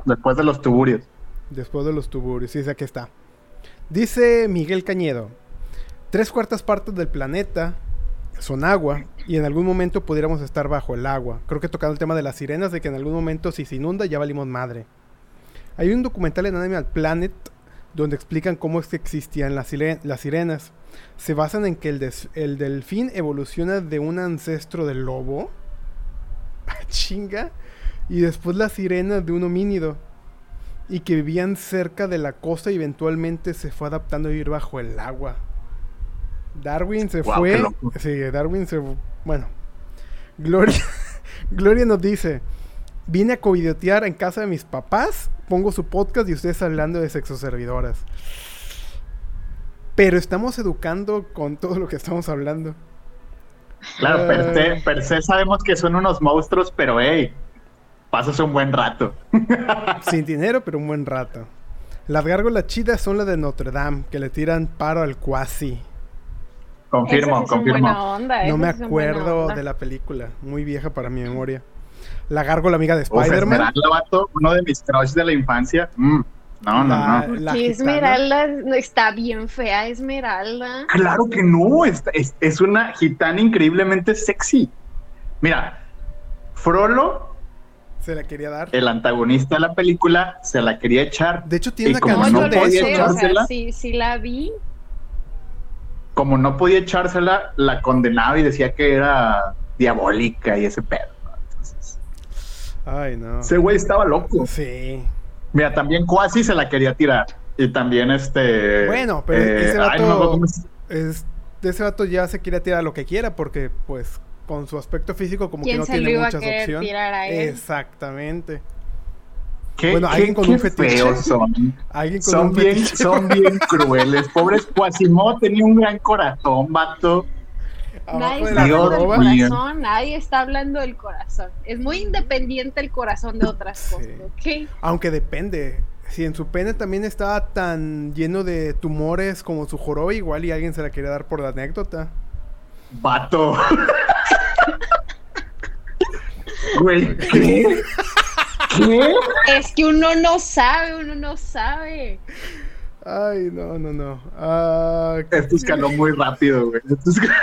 [SPEAKER 3] Después de los tuburios.
[SPEAKER 2] Después de los tuburios. Sí, aquí está. Dice Miguel Cañedo. Tres cuartas partes del planeta son agua y en algún momento pudiéramos estar bajo el agua. Creo que tocando el tema de las sirenas, de que en algún momento si se inunda ya valimos madre. Hay un documental en Animal Planet donde explican cómo es que existían las, sire- las sirenas. Se basan en que el, el delfín evoluciona de un ancestro del lobo. Ah, Chinga. Y después la sirena de un homínido y que vivían cerca de la costa y eventualmente se fue adaptando a vivir bajo el agua. Darwin se fue. Sí, Darwin se. Bueno. Gloria, Gloria nos dice: Vine a covidotear en casa de mis papás, pongo su podcast y ustedes hablando de sexoservidoras. Pero estamos educando con todo lo que estamos hablando.
[SPEAKER 3] Claro, per
[SPEAKER 2] Ay.
[SPEAKER 3] se, per se sabemos que son unos monstruos, pero hey, pasas un buen rato.
[SPEAKER 2] Sin dinero, pero un buen rato. Las gárgolas chidas son las de Notre Dame, que le tiran paro al cuasi.
[SPEAKER 3] Confirmo,
[SPEAKER 1] sí
[SPEAKER 3] confirmo.
[SPEAKER 1] buena onda,
[SPEAKER 2] No me acuerdo
[SPEAKER 1] onda.
[SPEAKER 2] de la película, muy vieja para mi memoria. La gárgola amiga de Spider-Man.
[SPEAKER 3] Esmeralda, vato, uno de mis crush de la infancia. Mm, no, no,
[SPEAKER 2] La-
[SPEAKER 3] no.
[SPEAKER 2] gitana.
[SPEAKER 1] Esmeralda no, está bien fea, Esmeralda.
[SPEAKER 3] Claro que no, es, es- es una gitana increíblemente sexy. Mira, Frollo,
[SPEAKER 2] Se la quería dar.
[SPEAKER 3] el antagonista de la película, se la quería echar.
[SPEAKER 2] De hecho, tiene una
[SPEAKER 3] como
[SPEAKER 1] No,
[SPEAKER 2] canción
[SPEAKER 3] no
[SPEAKER 2] de
[SPEAKER 3] podía
[SPEAKER 2] eso.
[SPEAKER 1] sé,
[SPEAKER 2] ¿no?
[SPEAKER 1] o sea, sí, sí la vi.
[SPEAKER 3] Como no podía echársela, la condenaba y decía que era diabólica y ese pedo. ¿no? Entonces,
[SPEAKER 2] Ay, no.
[SPEAKER 3] ese güey estaba loco.
[SPEAKER 2] Sí.
[SPEAKER 3] Mira, también Quasi se la quería tirar. Y también este.
[SPEAKER 2] Bueno, pero
[SPEAKER 3] eh,
[SPEAKER 2] ese
[SPEAKER 3] ay, no
[SPEAKER 2] vato,
[SPEAKER 3] es-
[SPEAKER 2] es, de ese vato ya se quiere tirar lo que quiera porque, pues, con su aspecto físico como que
[SPEAKER 1] ¿Quién
[SPEAKER 2] no tiene muchas opciones.
[SPEAKER 1] tirar a él?
[SPEAKER 2] Exactamente.
[SPEAKER 3] ¿Qué,
[SPEAKER 2] Bueno,
[SPEAKER 3] qué-
[SPEAKER 2] alguien con
[SPEAKER 3] qué
[SPEAKER 2] un fetiche.
[SPEAKER 3] feos son.
[SPEAKER 2] Alguien con
[SPEAKER 3] Son
[SPEAKER 2] un
[SPEAKER 3] bien,
[SPEAKER 2] fetiche.
[SPEAKER 3] son bien crueles. Pobres Quasimodo tenía un gran corazón, vato.
[SPEAKER 1] Nadie está hablando del corazón, nadie está hablando del corazón. Es muy independiente el corazón de otras
[SPEAKER 2] Sí.
[SPEAKER 1] cosas, ¿ok?
[SPEAKER 2] Aunque depende. si en su pene también estaba tan lleno de tumores como su joroba, igual y alguien se la quería dar por la anécdota.
[SPEAKER 3] Vato. Güey, ¿qué? ¿Qué?
[SPEAKER 1] Es que uno no sabe, uno no sabe.
[SPEAKER 2] Ay, no, no, no. Ah,
[SPEAKER 3] Esto escaló muy rápido, güey. Esto escaló-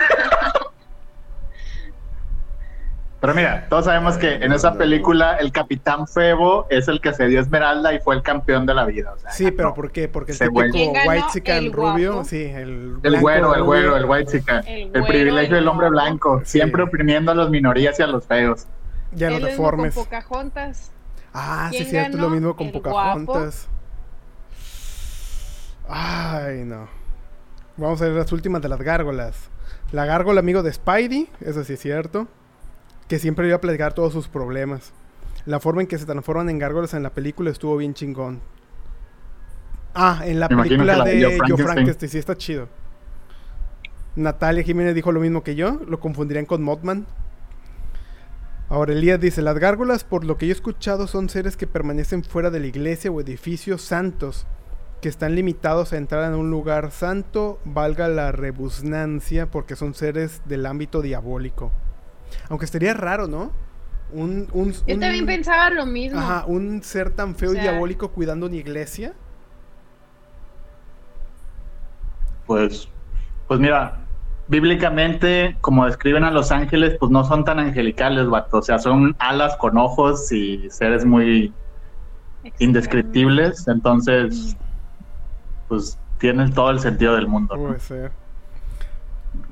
[SPEAKER 3] Pero mira, todos sabemos que en esa película el Capitán Febo es el que se dio Esmeralda y fue el campeón de la vida. o sea,
[SPEAKER 2] sí, pero. ¿por qué? Porque el
[SPEAKER 3] Se
[SPEAKER 2] típico white chican
[SPEAKER 1] El
[SPEAKER 2] rubio,
[SPEAKER 1] guapo.
[SPEAKER 2] sí, el
[SPEAKER 3] El güero, el güero, el white chica.
[SPEAKER 1] El
[SPEAKER 3] privilegio
[SPEAKER 1] el
[SPEAKER 3] del hombre blanco.
[SPEAKER 2] Sí.
[SPEAKER 3] Siempre oprimiendo a las minorías y a los feos.
[SPEAKER 2] Ya los deformes.
[SPEAKER 1] con Pocahontas.
[SPEAKER 2] Ah, sí,
[SPEAKER 1] ¿Quién
[SPEAKER 2] cierto, es lo mismo con Pocahontas. Ay, no. Vamos a ver las últimas de las gárgolas. La gárgola amigo de Spidey, eso sí es cierto. Que siempre iba a platicar todos sus problemas. La forma en que se transforman en gárgolas en la película estuvo bien chingón. Ah, en la
[SPEAKER 3] Me
[SPEAKER 2] película
[SPEAKER 3] la
[SPEAKER 2] de
[SPEAKER 3] Joe
[SPEAKER 2] Joe
[SPEAKER 3] Frankenstein.
[SPEAKER 2] Frankenstein, sí está chido. Natalia Jiménez dijo lo mismo que yo, lo confundirían con Mothman. Ahora Elías dice, las gárgolas, por lo que yo he escuchado, son seres que permanecen fuera de la iglesia o edificios santos, que están limitados a entrar en un lugar santo, valga la rebusnancia, porque son seres del ámbito diabólico. Aunque estaría raro, ¿no? Un, un,
[SPEAKER 1] Yo
[SPEAKER 2] un-
[SPEAKER 1] también pensaba lo mismo.
[SPEAKER 2] Ajá, un ser tan feo
[SPEAKER 1] O
[SPEAKER 2] y diabólico cuidando una iglesia.
[SPEAKER 3] Pues, pues mira, bíblicamente, como describen a los ángeles, pues no son tan angelicales, vato. O sea, son alas con ojos y seres muy indescriptibles. Entonces, pues tienen todo el sentido del mundo. ¿no?
[SPEAKER 2] Puede ser.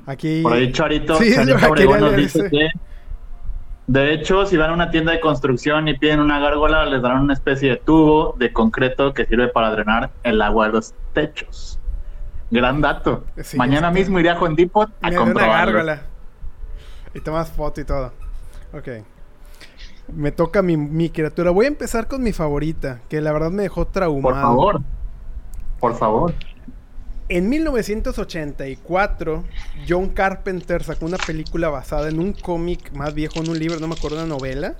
[SPEAKER 2] Aquí.
[SPEAKER 3] Por ahí Charito,
[SPEAKER 2] Sí,
[SPEAKER 3] Charito Obregón nos dice que de hecho, si van a una tienda de construcción y piden una gárgola, les darán una especie de tubo de concreto que sirve para drenar el agua de los techos. Gran dato.
[SPEAKER 2] Sí,
[SPEAKER 3] Mañana
[SPEAKER 2] este-
[SPEAKER 3] mismo iré a Home Depot a
[SPEAKER 2] Me una
[SPEAKER 3] comprobarlo.
[SPEAKER 2] gárgola. Y tomas foto y todo. Ok. Me toca mi, mi criatura. Voy a empezar con mi favorita, que la verdad me dejó traumado.
[SPEAKER 3] Por favor. Por favor.
[SPEAKER 2] En 1984, John Carpenter sacó una película basada en un cómic más viejo, en un libro, no me acuerdo, una novela,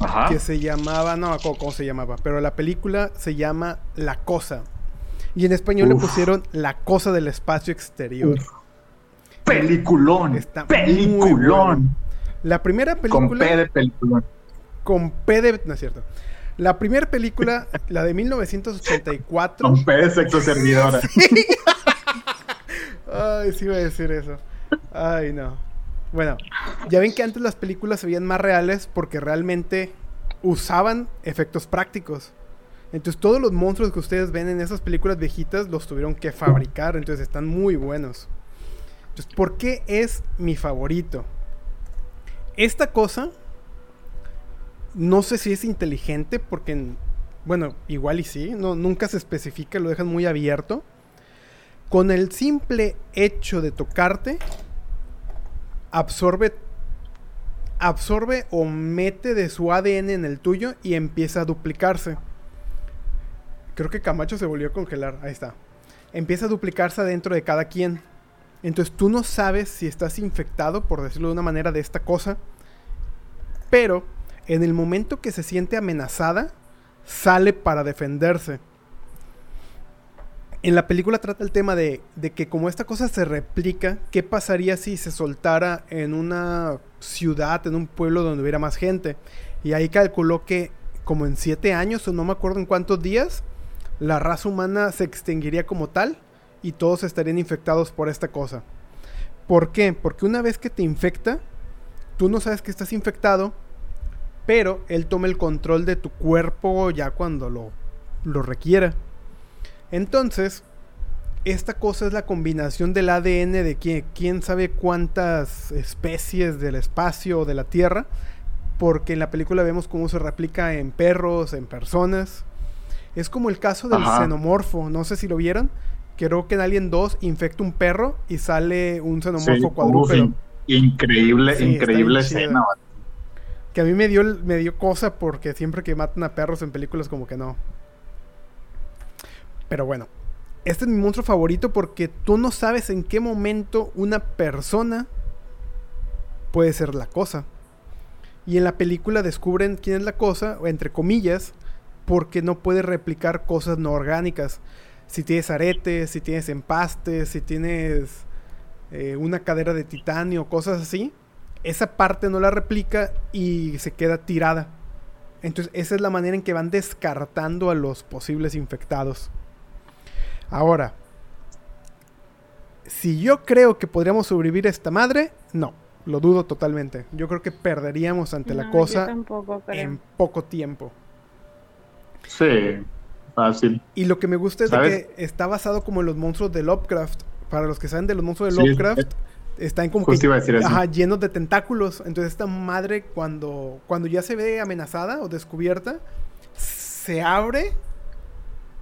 [SPEAKER 3] Ajá.
[SPEAKER 2] que se llamaba, no me acuerdo cómo se llamaba, pero la película se llama La Cosa. Y en español le pusieron La Cosa del Espacio Exterior.
[SPEAKER 3] Uf. Peliculón.
[SPEAKER 2] Está
[SPEAKER 3] Peliculón.
[SPEAKER 2] La primera
[SPEAKER 3] Con
[SPEAKER 2] película...
[SPEAKER 3] P de peliculón.
[SPEAKER 2] con P de... No es cierto. La primera película, la de 1984...
[SPEAKER 3] Con P de sexo servidora.
[SPEAKER 2] Ay, sí iba a decir eso. Ay, no. Bueno, ya ven que antes las películas se veían más reales porque realmente usaban efectos prácticos. Entonces todos los monstruos que ustedes ven en esas películas viejitas los tuvieron que fabricar, entonces están muy buenos. Entonces, ¿por qué es mi favorito? Esta cosa, no sé si es inteligente porque, bueno, igual y sí, no, nunca se especifica, lo dejan muy abierto. Con el simple hecho de tocarte, absorbe absorbe o mete de su ADN en el tuyo y empieza a duplicarse. Creo que Camacho se volvió a congelar. Ahí está. Empieza a duplicarse adentro de cada quien. Entonces tú no sabes si estás infectado, por decirlo de una manera, de esta cosa. Pero en el momento que se siente amenazada, sale para defenderse. En la película trata el tema de, de que como esta cosa se replica, ¿qué pasaría si se soltara en una ciudad, en un pueblo donde hubiera más gente? Y ahí calculó que como en siete años, o no me acuerdo en cuántos días, la raza humana se extinguiría como tal y todos estarían infectados por esta cosa. ¿Por qué? Porque una vez que te infecta, tú no sabes que estás infectado, pero él toma el control de tu cuerpo ya cuando lo, lo requiera. Entonces, esta cosa es la combinación del ADN de quién, quién sabe cuántas especies del espacio o de la Tierra, porque en la película vemos cómo se replica en perros, en personas. Es como el caso del
[SPEAKER 3] Ajá.
[SPEAKER 2] xenomorfo, no sé si lo vieron. Creo que en Alien 2 infecta un perro y sale un xenomorfo
[SPEAKER 3] Sí,
[SPEAKER 2] cuadrúpedo.
[SPEAKER 3] in- increíble,
[SPEAKER 2] Sí,
[SPEAKER 3] increíble escena.
[SPEAKER 2] Que a mí me dio, me dio cosa porque siempre que matan a perros en películas como que no. Pero bueno, este es mi monstruo favorito porque tú no sabes en qué momento una persona puede ser la cosa. Y en la película descubren quién es la cosa, o entre comillas, porque no puede replicar cosas no orgánicas. Si tienes aretes, si tienes empastes, si tienes eh, una cadera de titanio, cosas así, esa parte no la replica y se queda tirada. Entonces esa es la manera en que van descartando a los posibles infectados. Ahora, si yo creo que podríamos sobrevivir a esta madre, no, lo dudo totalmente. Yo creo que perderíamos ante la cosa en poco tiempo.
[SPEAKER 3] Sí, fácil.
[SPEAKER 2] Y lo que me gusta es que está basado como en los monstruos de Lovecraft. Para los que saben de los monstruos de
[SPEAKER 3] Sí,
[SPEAKER 2] Lovecraft,
[SPEAKER 3] es-
[SPEAKER 2] están como que ajá, llenos de tentáculos. Entonces esta madre cuando, cuando ya se ve amenazada o descubierta, se abre,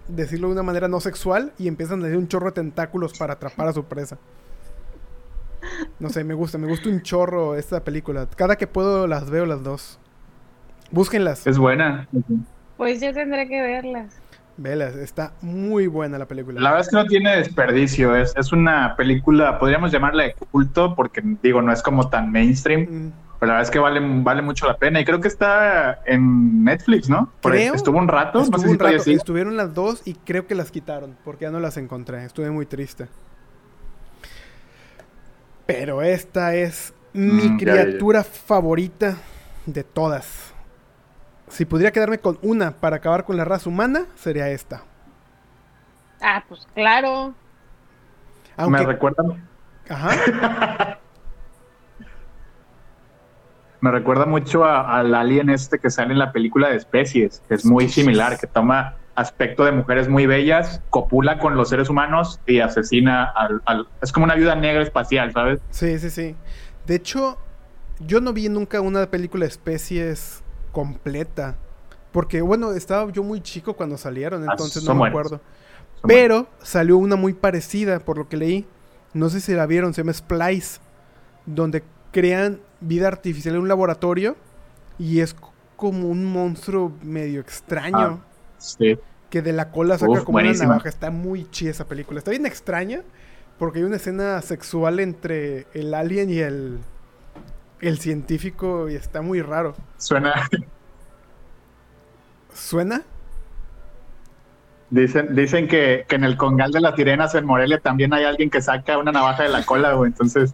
[SPEAKER 2] decirlo de una manera no sexual, y empiezan a salir un chorro de tentáculos para atrapar a su presa. No sé, me gusta, me gusta un chorro esta película. Cada que puedo las veo las dos. Búsquenlas,
[SPEAKER 3] Es buena.
[SPEAKER 1] Pues yo tendré que verlas.
[SPEAKER 2] velas, está muy buena la película.
[SPEAKER 3] La verdad es que no tiene desperdicio. Es, es una película, podríamos llamarla de culto, porque digo, no es como tan mainstream.
[SPEAKER 2] Mm,
[SPEAKER 3] Pero la verdad es que vale, vale mucho la pena. Y creo que está en Netflix, ¿no? Por-
[SPEAKER 2] Creo.
[SPEAKER 3] Estuvo un rato.
[SPEAKER 2] Estuvo
[SPEAKER 3] no sé si
[SPEAKER 2] un
[SPEAKER 3] todavía
[SPEAKER 2] rato, estuvieron las dos y creo que las quitaron porque ya no las encontré. Estuve muy triste. Pero esta es mi
[SPEAKER 3] Mm, ya, ya, ya.
[SPEAKER 2] criatura favorita de todas. Si pudiera quedarme con una para acabar con la raza humana, sería esta.
[SPEAKER 1] Ah, pues claro.
[SPEAKER 2] Aunque,
[SPEAKER 3] Me recuerda,
[SPEAKER 2] ajá,
[SPEAKER 3] me recuerda mucho a- al alien este que sale en la película de Especies, que es muy similar, que toma aspecto de mujeres muy bellas, copula con los seres humanos y asesina al... al- es como una viuda negra espacial, ¿sabes?
[SPEAKER 2] sí, sí, sí. De hecho, yo no vi nunca una película de especies completa. Porque, bueno, estaba yo muy chico cuando salieron,
[SPEAKER 3] Ah,
[SPEAKER 2] entonces no me
[SPEAKER 3] buenas.
[SPEAKER 2] acuerdo. Pero salió una muy parecida, por lo que leí. No sé si la vieron, se llama Splice. Donde crean vida artificial en un laboratorio. Y es como un monstruo medio extraño.
[SPEAKER 3] Sí.
[SPEAKER 2] Que de la cola saca
[SPEAKER 3] Uf,
[SPEAKER 2] como una navaja. Está muy chida esa película. Está bien extraña. Porque hay una escena sexual entre el alien y el, el científico. Y está muy raro.
[SPEAKER 3] Suena,
[SPEAKER 2] ¿Suena?
[SPEAKER 3] dicen, dicen que, que en el congal de las sirenas en Morelia también hay alguien que saca una navaja de la cola, güey. Entonces,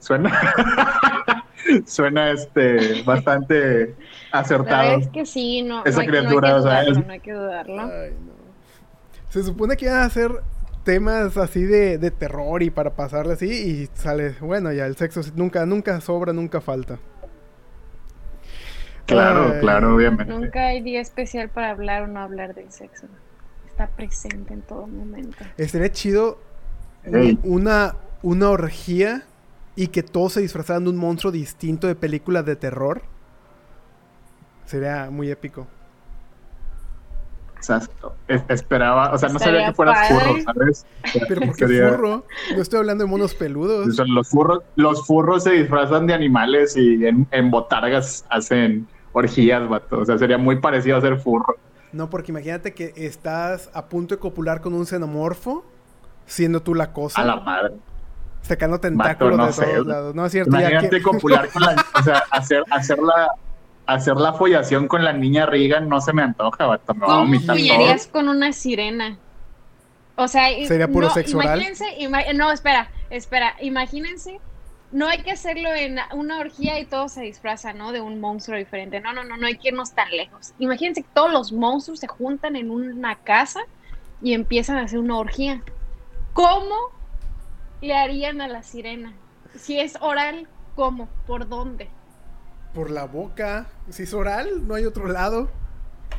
[SPEAKER 3] suena, suena este bastante acertado.
[SPEAKER 1] es que sí, no,
[SPEAKER 3] Esa
[SPEAKER 1] no, hay, no hay
[SPEAKER 3] criatura,
[SPEAKER 1] que
[SPEAKER 3] o sea, es-
[SPEAKER 1] no hay que dudarlo.
[SPEAKER 2] Ay, no. Se supone que iban a hacer temas así de, de terror y para pasarle así y sale, bueno, ya el sexo nunca, nunca sobra, nunca falta.
[SPEAKER 3] Claro, claro, obviamente.
[SPEAKER 1] Nunca hay día especial para hablar o no hablar del sexo. Está presente en todo momento.
[SPEAKER 2] Estaría chido una, una orgía y que todos se disfrazaran de un monstruo distinto de películas de terror. Sería muy épico.
[SPEAKER 3] O sea, es- esperaba, o sea, no sabía que fueras
[SPEAKER 1] padre.
[SPEAKER 3] furro, ¿sabes?
[SPEAKER 2] Pero ¿por qué
[SPEAKER 3] Sería-
[SPEAKER 2] furro? No estoy hablando de monos peludos.
[SPEAKER 3] los furros, los furros se disfrazan de animales y en, en botargas hacen orgías, vato. O sea, sería muy parecido a ser furro.
[SPEAKER 2] No, porque imagínate que estás a punto de copular con un xenomorfo, siendo tú la cosa.
[SPEAKER 3] A la madre.
[SPEAKER 2] Sacando tentáculos
[SPEAKER 3] no
[SPEAKER 2] de
[SPEAKER 3] sé,
[SPEAKER 2] todos lados. No es cierto. ya
[SPEAKER 3] Imagínate
[SPEAKER 2] que-
[SPEAKER 3] copular con la, o sea, hacer, hacer la, hacer la follación con la niña Regan no se me antoja, vato. A
[SPEAKER 1] ¿Cómo
[SPEAKER 3] todo.
[SPEAKER 1] follarías con una sirena? O sea,
[SPEAKER 2] ¿Sería puro
[SPEAKER 1] no,
[SPEAKER 2] sexo
[SPEAKER 1] imagínense, ima- no, espera, espera, imagínense, no hay que hacerlo en una orgía y todos se disfrazan, ¿no? De un monstruo diferente. No, no, no, no hay que irnos tan lejos. Imagínense que todos los monstruos se juntan en una casa y empiezan a hacer una orgía. ¿Cómo le harían a la sirena? Si es oral, ¿cómo? ¿Por dónde?
[SPEAKER 2] Por la boca. Si es oral, no hay otro lado.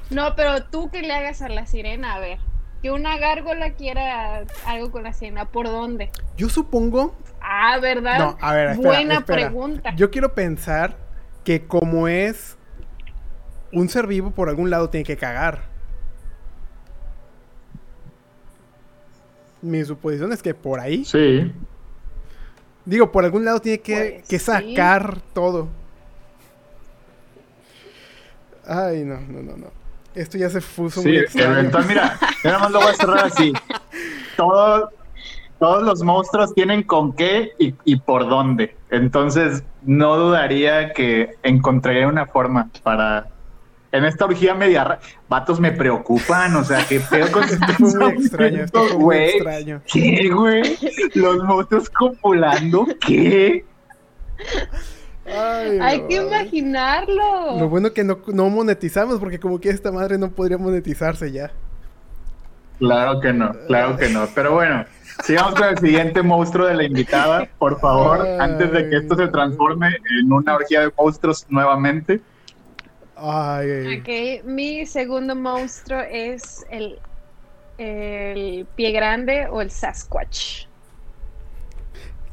[SPEAKER 1] No, pero tú que le hagas a la sirena, a ver. Que una gárgola quiera algo con la sirena, ¿por dónde?
[SPEAKER 2] Yo supongo.
[SPEAKER 1] Ah, ¿verdad?
[SPEAKER 2] No, a ver, espera,
[SPEAKER 1] Buena
[SPEAKER 2] espera.
[SPEAKER 1] pregunta.
[SPEAKER 2] Yo quiero pensar que como es un ser vivo, por algún lado tiene que cagar. Mi suposición es que por ahí.
[SPEAKER 3] Sí.
[SPEAKER 2] Digo, por algún lado tiene que,
[SPEAKER 1] Pues,
[SPEAKER 2] que
[SPEAKER 1] sí.
[SPEAKER 2] sacar todo. Ay, no, no, no, no. Esto ya se fuso
[SPEAKER 3] Sí,
[SPEAKER 2] muy extraño.
[SPEAKER 3] entonces mira, yo nada más lo voy a cerrar así. Todo- todos los monstruos tienen con qué y, y por dónde. Entonces, no dudaría que encontraría una forma para, en esta orgía media vatos me preocupan, o sea, qué pedo con
[SPEAKER 2] Esto fue muy extraño,
[SPEAKER 3] güey.
[SPEAKER 2] extraño.
[SPEAKER 3] ¿Qué, güey? Los monstruos copulando, ¿qué?
[SPEAKER 2] Ay,
[SPEAKER 1] Hay
[SPEAKER 2] no,
[SPEAKER 1] que imaginarlo.
[SPEAKER 2] Lo bueno que no, no monetizamos, porque como que esta madre no podría monetizarse ya.
[SPEAKER 3] Claro que no, claro que no. Pero bueno, sigamos con el siguiente monstruo de la invitada, por favor,
[SPEAKER 2] Ay.
[SPEAKER 3] antes de que esto se transforme en una orgía de monstruos nuevamente.
[SPEAKER 2] Ay, ay,
[SPEAKER 1] Ok, mi segundo monstruo es el, el pie grande o el Sasquatch.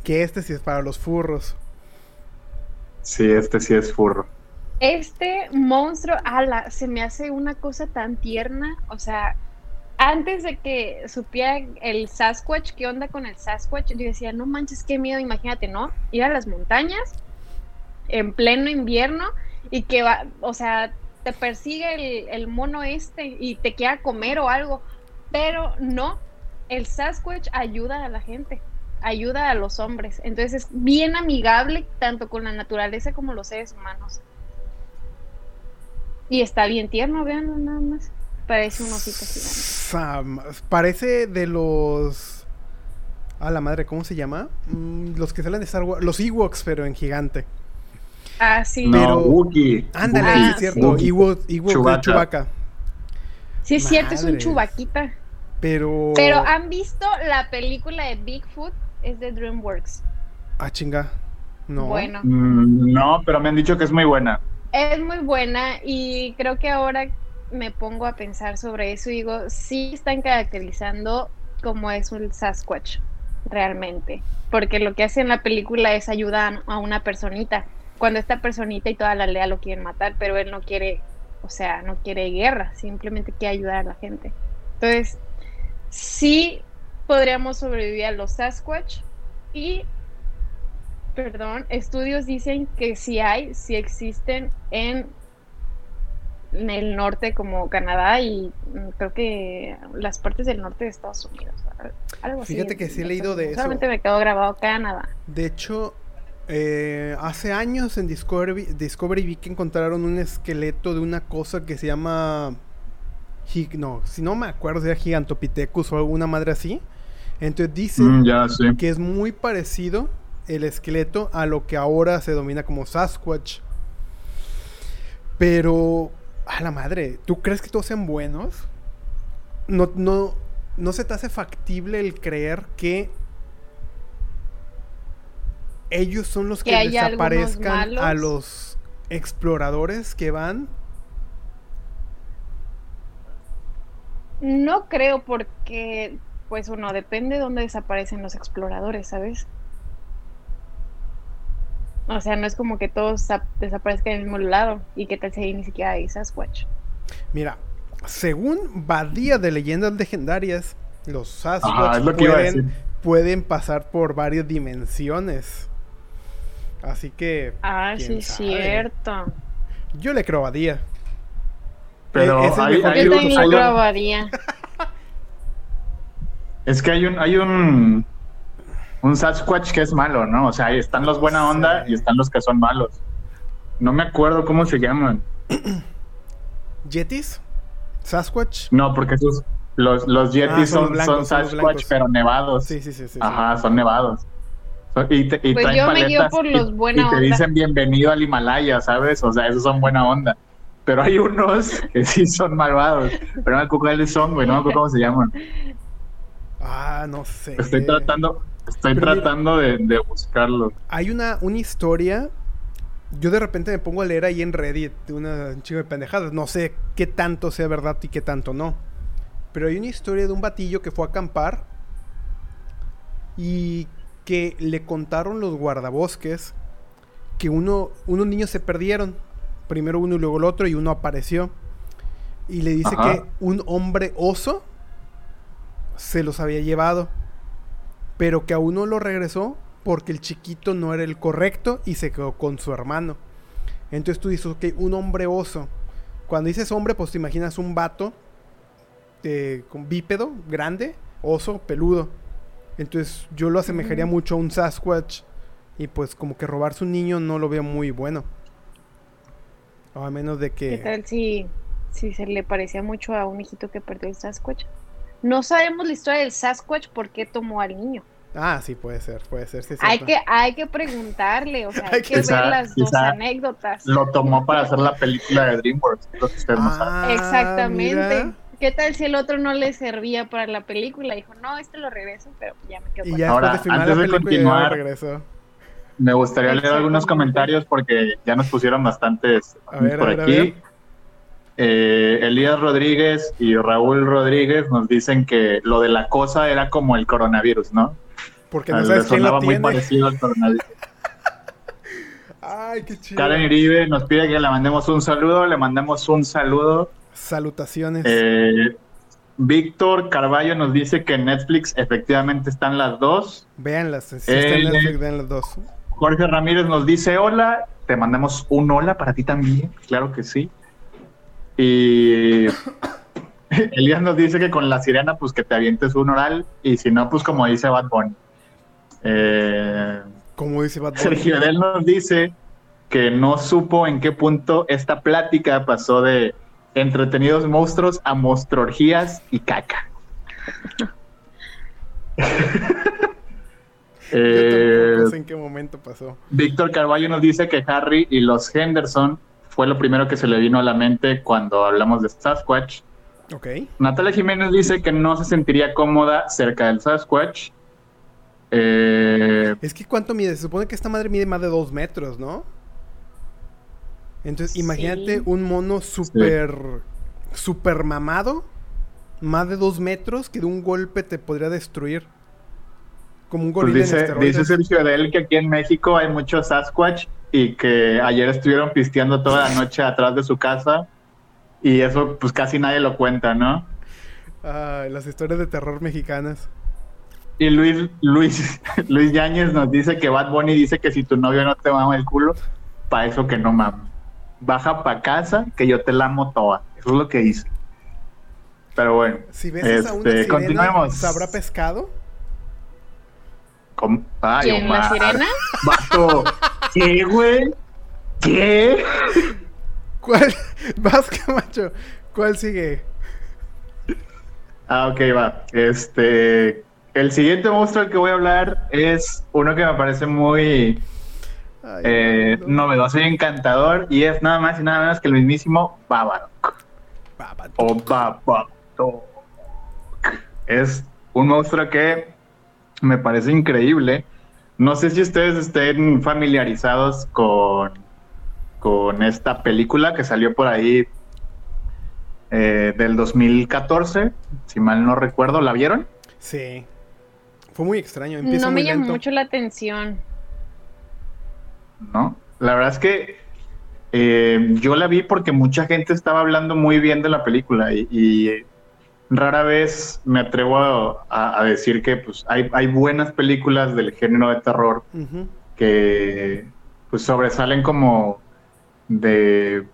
[SPEAKER 2] que este sí es para los furros.
[SPEAKER 3] Sí, este sí es furro.
[SPEAKER 1] Este monstruo, ala, se me hace una cosa tan tierna. O sea, antes de que supiera el Sasquatch, qué onda con el Sasquatch, yo decía, no manches, qué miedo, imagínate, ¿no? Ir a las montañas en pleno invierno y que va, o sea, te persigue el, el mono este y te quiera comer o algo. Pero no, el Sasquatch ayuda a la gente, ayuda a los hombres. Entonces es bien amigable tanto con la naturaleza como los seres humanos. Y está bien tierno, vean nada más. Parece un osito gigante.
[SPEAKER 2] Sam, parece de los. A la madre, ¿cómo se llama? Mm, los que salen de Star Wars. Los Ewoks, pero en gigante.
[SPEAKER 1] Ah, sí.
[SPEAKER 3] No,
[SPEAKER 2] Pero-
[SPEAKER 3] Wookie.
[SPEAKER 2] Ándale,
[SPEAKER 1] Ah,
[SPEAKER 2] sí,
[SPEAKER 1] sí.
[SPEAKER 2] es cierto. Ewok, Ewok de
[SPEAKER 3] Chewbacca.
[SPEAKER 2] Chewbacca.
[SPEAKER 1] Sí, es cierto, es un chubaquita.
[SPEAKER 2] Pero.
[SPEAKER 1] Pero ¿han visto la película de Bigfoot? Es de DreamWorks.
[SPEAKER 2] Ah, chinga. No.
[SPEAKER 1] Bueno,
[SPEAKER 3] Mm, No, pero me han dicho que es muy buena.
[SPEAKER 1] es muy buena y creo que ahora me pongo a pensar sobre eso y digo, sí están caracterizando como es un Sasquatch, realmente. Porque lo que hace en la película es ayudar a una personita. Cuando esta personita y toda la aldea lo quieren matar, pero él no quiere, o sea, no quiere guerra, simplemente quiere ayudar a la gente. Entonces, sí podríamos sobrevivir a los Sasquatch y perdón, estudios dicen que sí hay, sí existen en, en el norte como Canadá y mm, creo que las partes del norte de Estados Unidos. al- Algo así.
[SPEAKER 2] Fíjate que sí he leído de eso.
[SPEAKER 1] Solamente me quedó grabado Canadá.
[SPEAKER 2] De hecho, eh, hace años en Discovery, Discovery vi que encontraron un esqueleto de una cosa que se llama. No, si no me acuerdo si era Gigantopithecus o alguna madre así. Entonces dicen
[SPEAKER 3] Mm, ya
[SPEAKER 2] que es muy parecido el esqueleto a lo que ahora se domina como Sasquatch. Pero, a la madre, ¿tú crees que todos sean buenos? No, no, no se te hace factible el creer que ellos son los que, desaparezcan a los exploradores que van.
[SPEAKER 1] No creo porque, pues uno, depende de dónde desaparecen los exploradores, ¿sabes? O sea, no es como que todos sa- desaparezcan en el mismo lado y que tal si ahí ni siquiera hay Sasquatch.
[SPEAKER 2] Mira, según Badía de Leyendas Legendarias, los Sasquatch
[SPEAKER 3] es a
[SPEAKER 2] pueden, pasar por varias dimensiones. Así que
[SPEAKER 1] Ah,
[SPEAKER 2] ¿Quién
[SPEAKER 1] sí,
[SPEAKER 2] sabe?
[SPEAKER 1] cierto.
[SPEAKER 2] yo le creo a Badía.
[SPEAKER 3] Pero
[SPEAKER 2] es el
[SPEAKER 3] hay-
[SPEAKER 2] mejor
[SPEAKER 3] hay
[SPEAKER 1] Yo también
[SPEAKER 3] hay
[SPEAKER 1] lo
[SPEAKER 3] un-
[SPEAKER 1] grabaría.
[SPEAKER 3] Es que hay un, hay un, un Sasquatch que es malo, ¿no? O sea, ahí están los buena onda
[SPEAKER 2] Sí.
[SPEAKER 3] y están los que son malos. No me acuerdo cómo se llaman.
[SPEAKER 2] ¿Yetis? ¿Sasquatch?
[SPEAKER 3] No, porque esos, los, los
[SPEAKER 2] Ah,
[SPEAKER 3] Yetis
[SPEAKER 2] son
[SPEAKER 3] son,
[SPEAKER 2] blancos,
[SPEAKER 3] Sasquatch, pero nevados.
[SPEAKER 2] Sí, sí, sí. sí, sí.
[SPEAKER 3] Ajá, son nevados. Y, te- y
[SPEAKER 1] Pues
[SPEAKER 3] traen
[SPEAKER 1] yo me guío por
[SPEAKER 3] y-
[SPEAKER 1] los buena
[SPEAKER 3] y te
[SPEAKER 1] onda.
[SPEAKER 3] dicen bienvenido al Himalaya, ¿sabes? O sea, esos son buena onda. Pero hay unos que sí son malvados. Pero no me acuerdo cuáles son, güey. No me acuerdo cómo se llaman.
[SPEAKER 2] Ah, no sé.
[SPEAKER 3] Estoy tratando, estoy
[SPEAKER 2] Pero mira-
[SPEAKER 3] tratando de, de buscarlo.
[SPEAKER 2] Hay una, una historia. Yo de repente me pongo a leer ahí en Reddit una un chingo de pendejadas. No sé qué tanto sea verdad y qué tanto no. Pero hay una historia de un batillo que fue a acampar y que le contaron los guardabosques que uno, unos niños se perdieron. Primero uno y luego el otro y uno apareció. Y le dice
[SPEAKER 3] Ajá.
[SPEAKER 2] que un hombre oso se los había llevado. Pero que a uno lo regresó porque el chiquito no era el correcto y se quedó con su hermano. Entonces tú dices, ok, un hombre oso. Cuando dices hombre, pues te imaginas un vato eh, con bípedo, grande, oso, peludo. Entonces yo lo asemejaría mucho a un Sasquatch. Y pues como que robarse un niño no lo veo muy bueno. O a menos de
[SPEAKER 1] ¿Qué
[SPEAKER 2] que...
[SPEAKER 1] tal si, si se le parecía mucho a un hijito que perdió el Sasquatch? No sabemos la historia del Sasquatch por qué tomó al niño.
[SPEAKER 2] Ah, sí, puede ser, puede ser. Sí,
[SPEAKER 1] Hay que, hay que preguntarle, o sea,
[SPEAKER 2] Hay que-
[SPEAKER 3] Quizá-
[SPEAKER 1] ver las dos anécdotas.
[SPEAKER 3] Lo tomó para hacer la película de DreamWorks, lo que ustedes no saben.
[SPEAKER 2] Ah,
[SPEAKER 1] Exactamente.
[SPEAKER 2] mira.
[SPEAKER 1] ¿Qué tal si el otro no le servía para la película? Dijo, no, este lo regreso, pero ya me quedo
[SPEAKER 2] Y
[SPEAKER 1] con
[SPEAKER 2] ya
[SPEAKER 3] Ahora,
[SPEAKER 2] de
[SPEAKER 3] antes de
[SPEAKER 2] ya
[SPEAKER 3] continuar. Me gustaría leer algunos comentarios porque ya nos pusieron bastantes
[SPEAKER 2] A ver,
[SPEAKER 3] por
[SPEAKER 2] a ver, a
[SPEAKER 3] aquí. Eh, Elías Rodríguez y Raúl Rodríguez nos dicen que lo de la cosa era como el coronavirus, ¿no?
[SPEAKER 2] Porque no sabes quién lo
[SPEAKER 3] sonaba muy
[SPEAKER 2] tiene.
[SPEAKER 3] parecido al coronavirus.
[SPEAKER 2] Ay, qué chido.
[SPEAKER 3] Karen Iribe nos pide que le mandemos un saludo, le mandamos un saludo.
[SPEAKER 2] Salutaciones.
[SPEAKER 3] Eh, Víctor Carballo nos dice que en Netflix efectivamente están las dos.
[SPEAKER 2] Si está
[SPEAKER 3] eh,
[SPEAKER 2] en Netflix, vean las dos.
[SPEAKER 3] Jorge Ramírez nos dice hola, te mandamos un hola para ti también, claro que sí. Y Elías nos dice que con la sirena, pues que te avientes un oral, y si no, pues como dice Bad Bunny. Eh,
[SPEAKER 2] Como dice Bad Bunny.
[SPEAKER 3] Sergio Edel nos dice que no supo en qué punto esta plática pasó de entretenidos monstruos a monstruorgías y caca. Eh,
[SPEAKER 2] tampoco sé en qué momento pasó.
[SPEAKER 3] Víctor Carballo nos dice que Harry y los Henderson fue lo primero que se le vino a la mente cuando hablamos de Sasquatch.
[SPEAKER 2] Ok.
[SPEAKER 3] Natalia Jiménez dice que no se sentiría cómoda cerca del Sasquatch. Eh,
[SPEAKER 2] Es que ¿cuánto mide? Se supone que esta madre mide más de dos metros, ¿no? Entonces,
[SPEAKER 1] Sí.
[SPEAKER 2] imagínate un mono súper... Súper mamado. Más de dos metros que de un golpe te podría destruir. Como un
[SPEAKER 3] pues
[SPEAKER 2] gorila en
[SPEAKER 3] dice, dice Sergio Edel que aquí en México hay muchos Sasquatch y que ayer estuvieron pisteando toda la noche atrás de su casa y eso pues casi nadie lo cuenta, ¿no?
[SPEAKER 2] Las historias de terror mexicanas.
[SPEAKER 3] Y Luis, Luis, Luis Yáñez nos dice que Bad Bunny dice que si tu novio no te mama el culo, para eso que no mama. Baja pa' casa que yo te la amo toda. Eso es lo que dice. Pero bueno,
[SPEAKER 2] Si ves a una
[SPEAKER 3] Este,
[SPEAKER 2] sirena,
[SPEAKER 3] continuemos.
[SPEAKER 2] ¿sabrá pescado?
[SPEAKER 3] ¿Cómo? Ay,
[SPEAKER 1] ¿Quién, la
[SPEAKER 3] Omar.
[SPEAKER 1] sirena?
[SPEAKER 3] Vato, ¿qué, güey? ¿Qué?
[SPEAKER 2] ¿Cuál? Vas, Camacho. ¿Cuál sigue?
[SPEAKER 3] Ah, ok, va. Este, el siguiente monstruo del que voy a hablar es uno que me parece muy
[SPEAKER 2] Ay,
[SPEAKER 3] eh,
[SPEAKER 2] no.
[SPEAKER 3] novedoso y encantador y es nada más y nada menos que el mismísimo Babadook.
[SPEAKER 2] Babadook.
[SPEAKER 3] o Babadook. Es un monstruo que me parece increíble. No sé si ustedes estén familiarizados con, con esta película que salió por ahí eh, del 2014, si mal no recuerdo. ¿La vieron?
[SPEAKER 2] Sí. Fue muy extraño. Empieza
[SPEAKER 1] No
[SPEAKER 2] muy
[SPEAKER 1] me llamó
[SPEAKER 2] lento.
[SPEAKER 1] mucho la atención.
[SPEAKER 3] ¿no? La verdad es que eh, yo la vi porque mucha gente estaba hablando muy bien de la película y, y rara vez me atrevo a, a decir que pues, hay, hay buenas películas del género de terror que pues sobresalen como de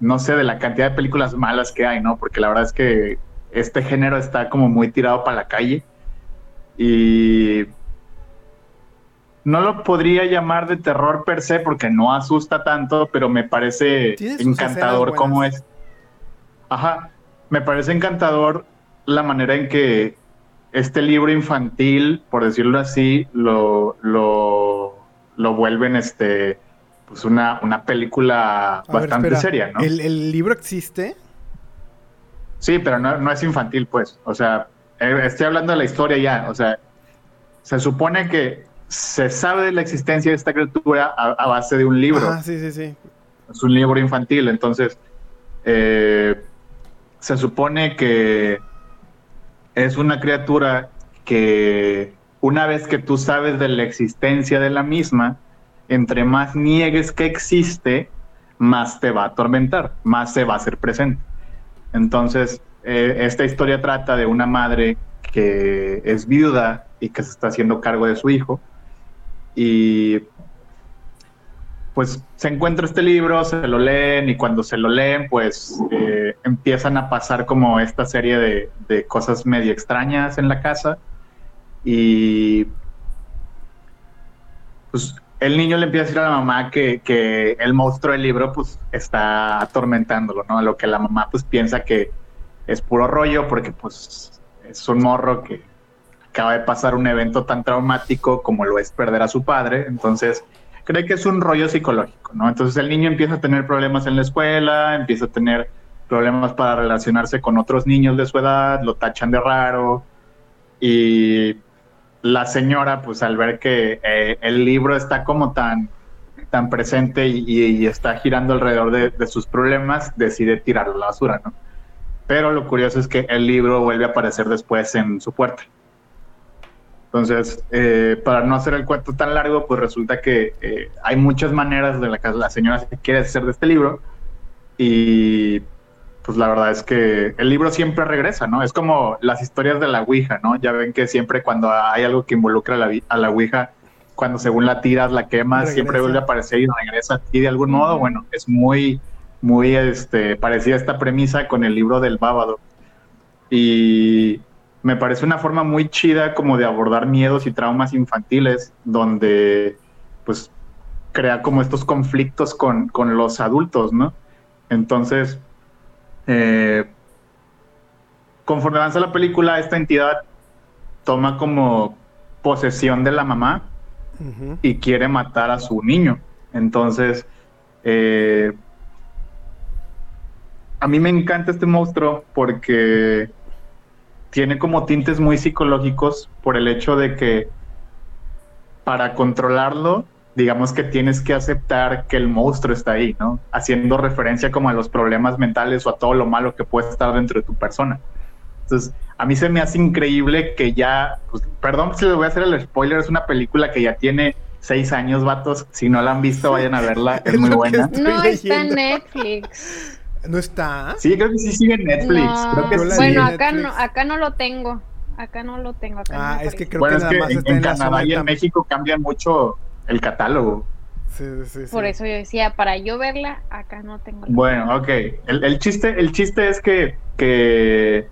[SPEAKER 3] no sé de la cantidad de películas malas que hay, ¿no? Porque la verdad es que este género está como muy tirado para la calle y no lo podría llamar de terror per se porque no asusta tanto, pero me parece encantador
[SPEAKER 2] buenas.
[SPEAKER 3] es. Ajá, me parece encantador la manera en que este libro infantil, por decirlo así, lo, lo, lo vuelven este pues una, una película
[SPEAKER 2] A
[SPEAKER 3] bastante seria, ¿no?
[SPEAKER 2] ¿El, el libro existe?
[SPEAKER 3] Sí, pero no, no es infantil, pues. O sea, eh, estoy hablando de la historia ya. O sea, se supone que se sabe de la existencia de esta criatura a, a base de un libro.
[SPEAKER 2] Ah, sí, sí, sí.
[SPEAKER 3] Es un libro infantil, entonces eh, se supone que es una criatura que una vez que tú sabes de la existencia de la misma, entre más niegues que existe, más te va a atormentar, más se va a hacer presente. Entonces, eh, esta historia trata de una madre que es viuda y que se está haciendo cargo de su hijo y pues se encuentra este libro, se lo leen y cuando se lo leen, pues eh, empiezan a pasar como esta serie de, cosas medio extrañas en la casa y pues el niño le empieza a decir a la mamá que, que el monstruo del libro pues está atormentándolo, ¿no? Lo que la mamá pues piensa que es puro rollo porque pues es un morro que acaba de pasar un evento tan traumático como lo es perder a su padre, entonces cree que es un rollo psicológico, ¿no? Entonces el niño empieza a tener problemas en la escuela, empieza a tener problemas para relacionarse con otros niños de su edad, lo tachan de raro y la señora, pues al ver que eh, el libro está como tan, tan presente y, está girando alrededor de, sus problemas, decide tirarlo a la basura, ¿no? Pero lo curioso es que el libro vuelve a aparecer después en su puerta. Entonces, eh, para no hacer el cuento tan largo, pues resulta que eh, hay muchas maneras de la que la señora se quiere hacer de este libro y pues la verdad es que el libro siempre regresa, ¿no? Es como las historias de la Ouija, ¿no? Ya ven que siempre cuando hay algo que involucra a la, a la Ouija, cuando según la tiras, la quemas, siempre vuelve a aparecer y regresa. Y de algún modo, bueno, es muy, muy este, parecida esta premisa con el libro del Bábado. Y me parece una forma muy chida como de abordar miedos y traumas infantiles, donde pues crea como estos conflictos con, con los adultos, ¿no? Entonces, eh, conforme avanza la película, esta entidad toma como posesión de la mamá y quiere matar a su niño. Entonces, eh, a mí me encanta este monstruo porque tiene como tintes muy psicológicos por el hecho de que para controlarlo digamos que tienes que aceptar que el monstruo está ahí, ¿no? Haciendo referencia como a los problemas mentales o a todo lo malo que puede estar dentro de tu persona. Entonces, a mí se me hace increíble que ya, pues, perdón si les voy a hacer el spoiler, es una película que ya tiene seis años, vatos. Si no la han visto, vayan a verla, es, muy buena.
[SPEAKER 1] No está en Netflix.
[SPEAKER 2] ¿No está?
[SPEAKER 3] Sí, creo que sí sigue en Netflix.
[SPEAKER 1] bueno, acá no, acá no lo tengo. Acá no lo tengo. Acá
[SPEAKER 2] ah, es que creo
[SPEAKER 3] que
[SPEAKER 2] nada más
[SPEAKER 3] en, en Canadá y en México cambian mucho el catálogo.
[SPEAKER 1] Sí, sí, Por eso yo decía, para yo verla, acá no tengo.
[SPEAKER 3] bueno, ok. El, chiste, el chiste es que, que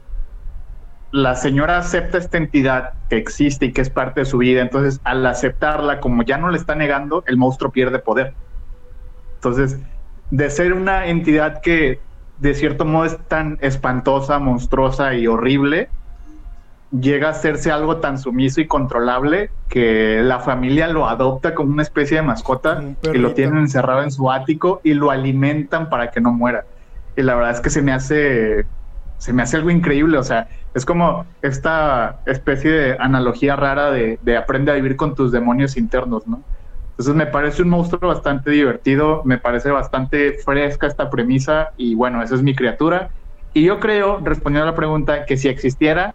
[SPEAKER 3] la señora acepta esta entidad que existe y que es parte de su vida. Entonces, al aceptarla, como ya no le está negando, el monstruo pierde poder. Entonces, de ser una entidad que de cierto modo es tan espantosa, monstruosa y horrible, llega a hacerse algo tan sumiso y controlable que la familia lo adopta como una especie de mascota y lo tienen encerrado en su ático y lo alimentan para que no muera. Y la verdad es que se me hace se me hace algo increíble, o sea, es como esta especie de analogía rara de, de aprende a vivir con tus demonios internos, ¿no? Entonces me parece un monstruo bastante divertido, me parece bastante fresca esta premisa y bueno, esa es mi criatura. Y yo creo, respondiendo a la pregunta, que si existiera,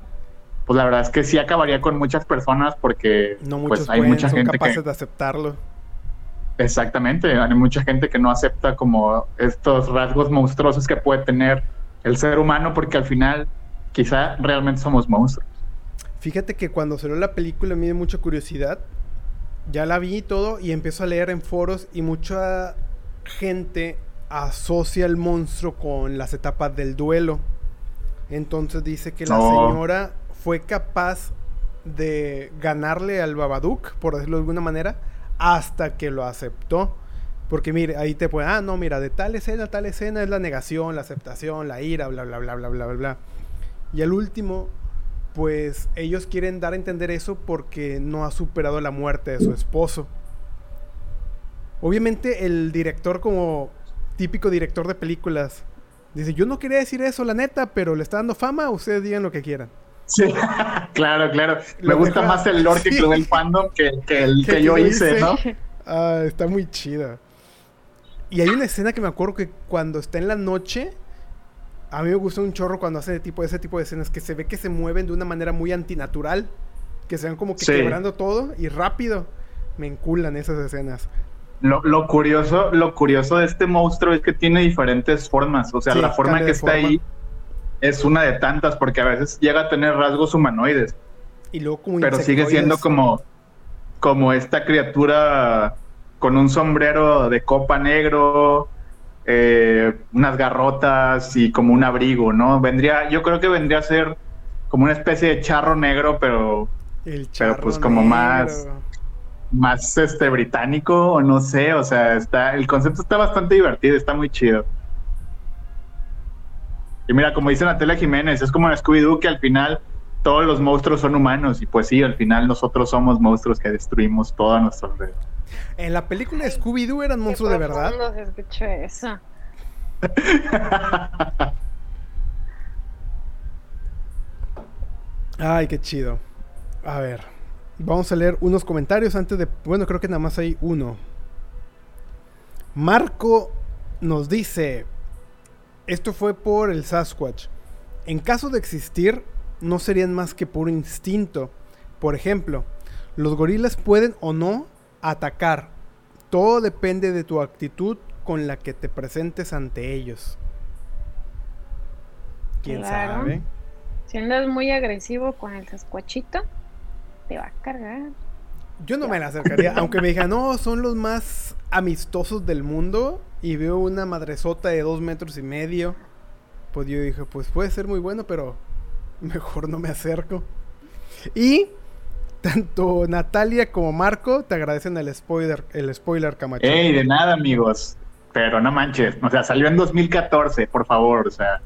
[SPEAKER 3] pues la verdad es que sí acabaría con muchas personas porque
[SPEAKER 2] no
[SPEAKER 3] pues
[SPEAKER 2] hay mucha gente capaces de aceptarlo.
[SPEAKER 3] Exactamente, hay mucha gente que no acepta como estos rasgos monstruosos que puede tener el ser humano porque al final quizá realmente somos monstruos.
[SPEAKER 2] Fíjate que cuando salió la película me dio mucha curiosidad. Ya la vi y todo y empiezo a leer en foros y mucha gente asocia el monstruo con las etapas del duelo. Entonces dice que la señora fue capaz de ganarle al Babadook, por decirlo de alguna manera, hasta que lo aceptó. Porque mire, ahí te puede, ah, no, mira, de tal escena, tal escena es la negación, la aceptación, la ira, bla, bla, bla, bla, bla, bla, bla. Y al último, pues ellos quieren dar a entender eso porque no ha superado la muerte de su esposo. Obviamente el director como típico director de películas dice, yo no quería decir eso, la neta, pero le está dando fama, ustedes digan lo que quieran.
[SPEAKER 3] Sí, claro, claro. Me gusta más el lore que el fandom que, el que, yo hice, ¿no?
[SPEAKER 2] Ah, está muy chida. Y hay una escena que me acuerdo que cuando está en la noche, a mí me gusta un chorro cuando hace tipo, ese tipo de escenas que se ve que se mueven de una manera muy antinatural, que se ven como que quebrando todo y rápido. Me enculan esas escenas.
[SPEAKER 3] Lo, lo, curioso, lo curioso de este monstruo es que tiene diferentes formas. O sea, la forma que está ahí es una de tantas, porque a veces llega a tener rasgos humanoides.
[SPEAKER 2] Y luego
[SPEAKER 3] Pero sigue siendo como, como esta criatura con un sombrero de copa negro, eh, unas garrotas y como un abrigo, ¿no? Vendría, yo creo que vendría a ser como una especie de charro negro, pero,
[SPEAKER 2] El
[SPEAKER 3] pero pues como más, más este británico o no sé, o sea, está el concepto está bastante divertido, está muy chido. Y mira, como dice Natalia Jiménez, es como en Scooby-Doo que al final todos los monstruos son humanos y pues sí, al final nosotros somos monstruos que destruimos todo a nuestro alrededor.
[SPEAKER 2] En la película Scooby-Doo eran monstruos de verdad.
[SPEAKER 1] Se escuchó eso.
[SPEAKER 2] Ay, qué chido. A ver, vamos a leer unos comentarios antes de... Bueno, creo que nada más hay uno. Marco nos dice, esto fue por el Sasquatch. En caso de existir, no serían más que por instinto. Por ejemplo, los gorilas pueden o no atacar. Todo depende de tu actitud con la que te presentes ante ellos. ¿Quién sabe?
[SPEAKER 1] Si andas muy agresivo con el sascuachito, te va a cargar.
[SPEAKER 2] Yo no me la acercaría, aunque me digan, no, son los más amistosos del mundo y veo una madresota de dos metros y medio. Pues yo dije, pues puede ser muy bueno, pero mejor no me acerco. Y tanto Natalia como Marco te agradecen el spoiler, el spoiler Camacho.
[SPEAKER 3] Ey, de nada, amigos. Pero no manches, o sea, salió en 2014, por favor, o sea.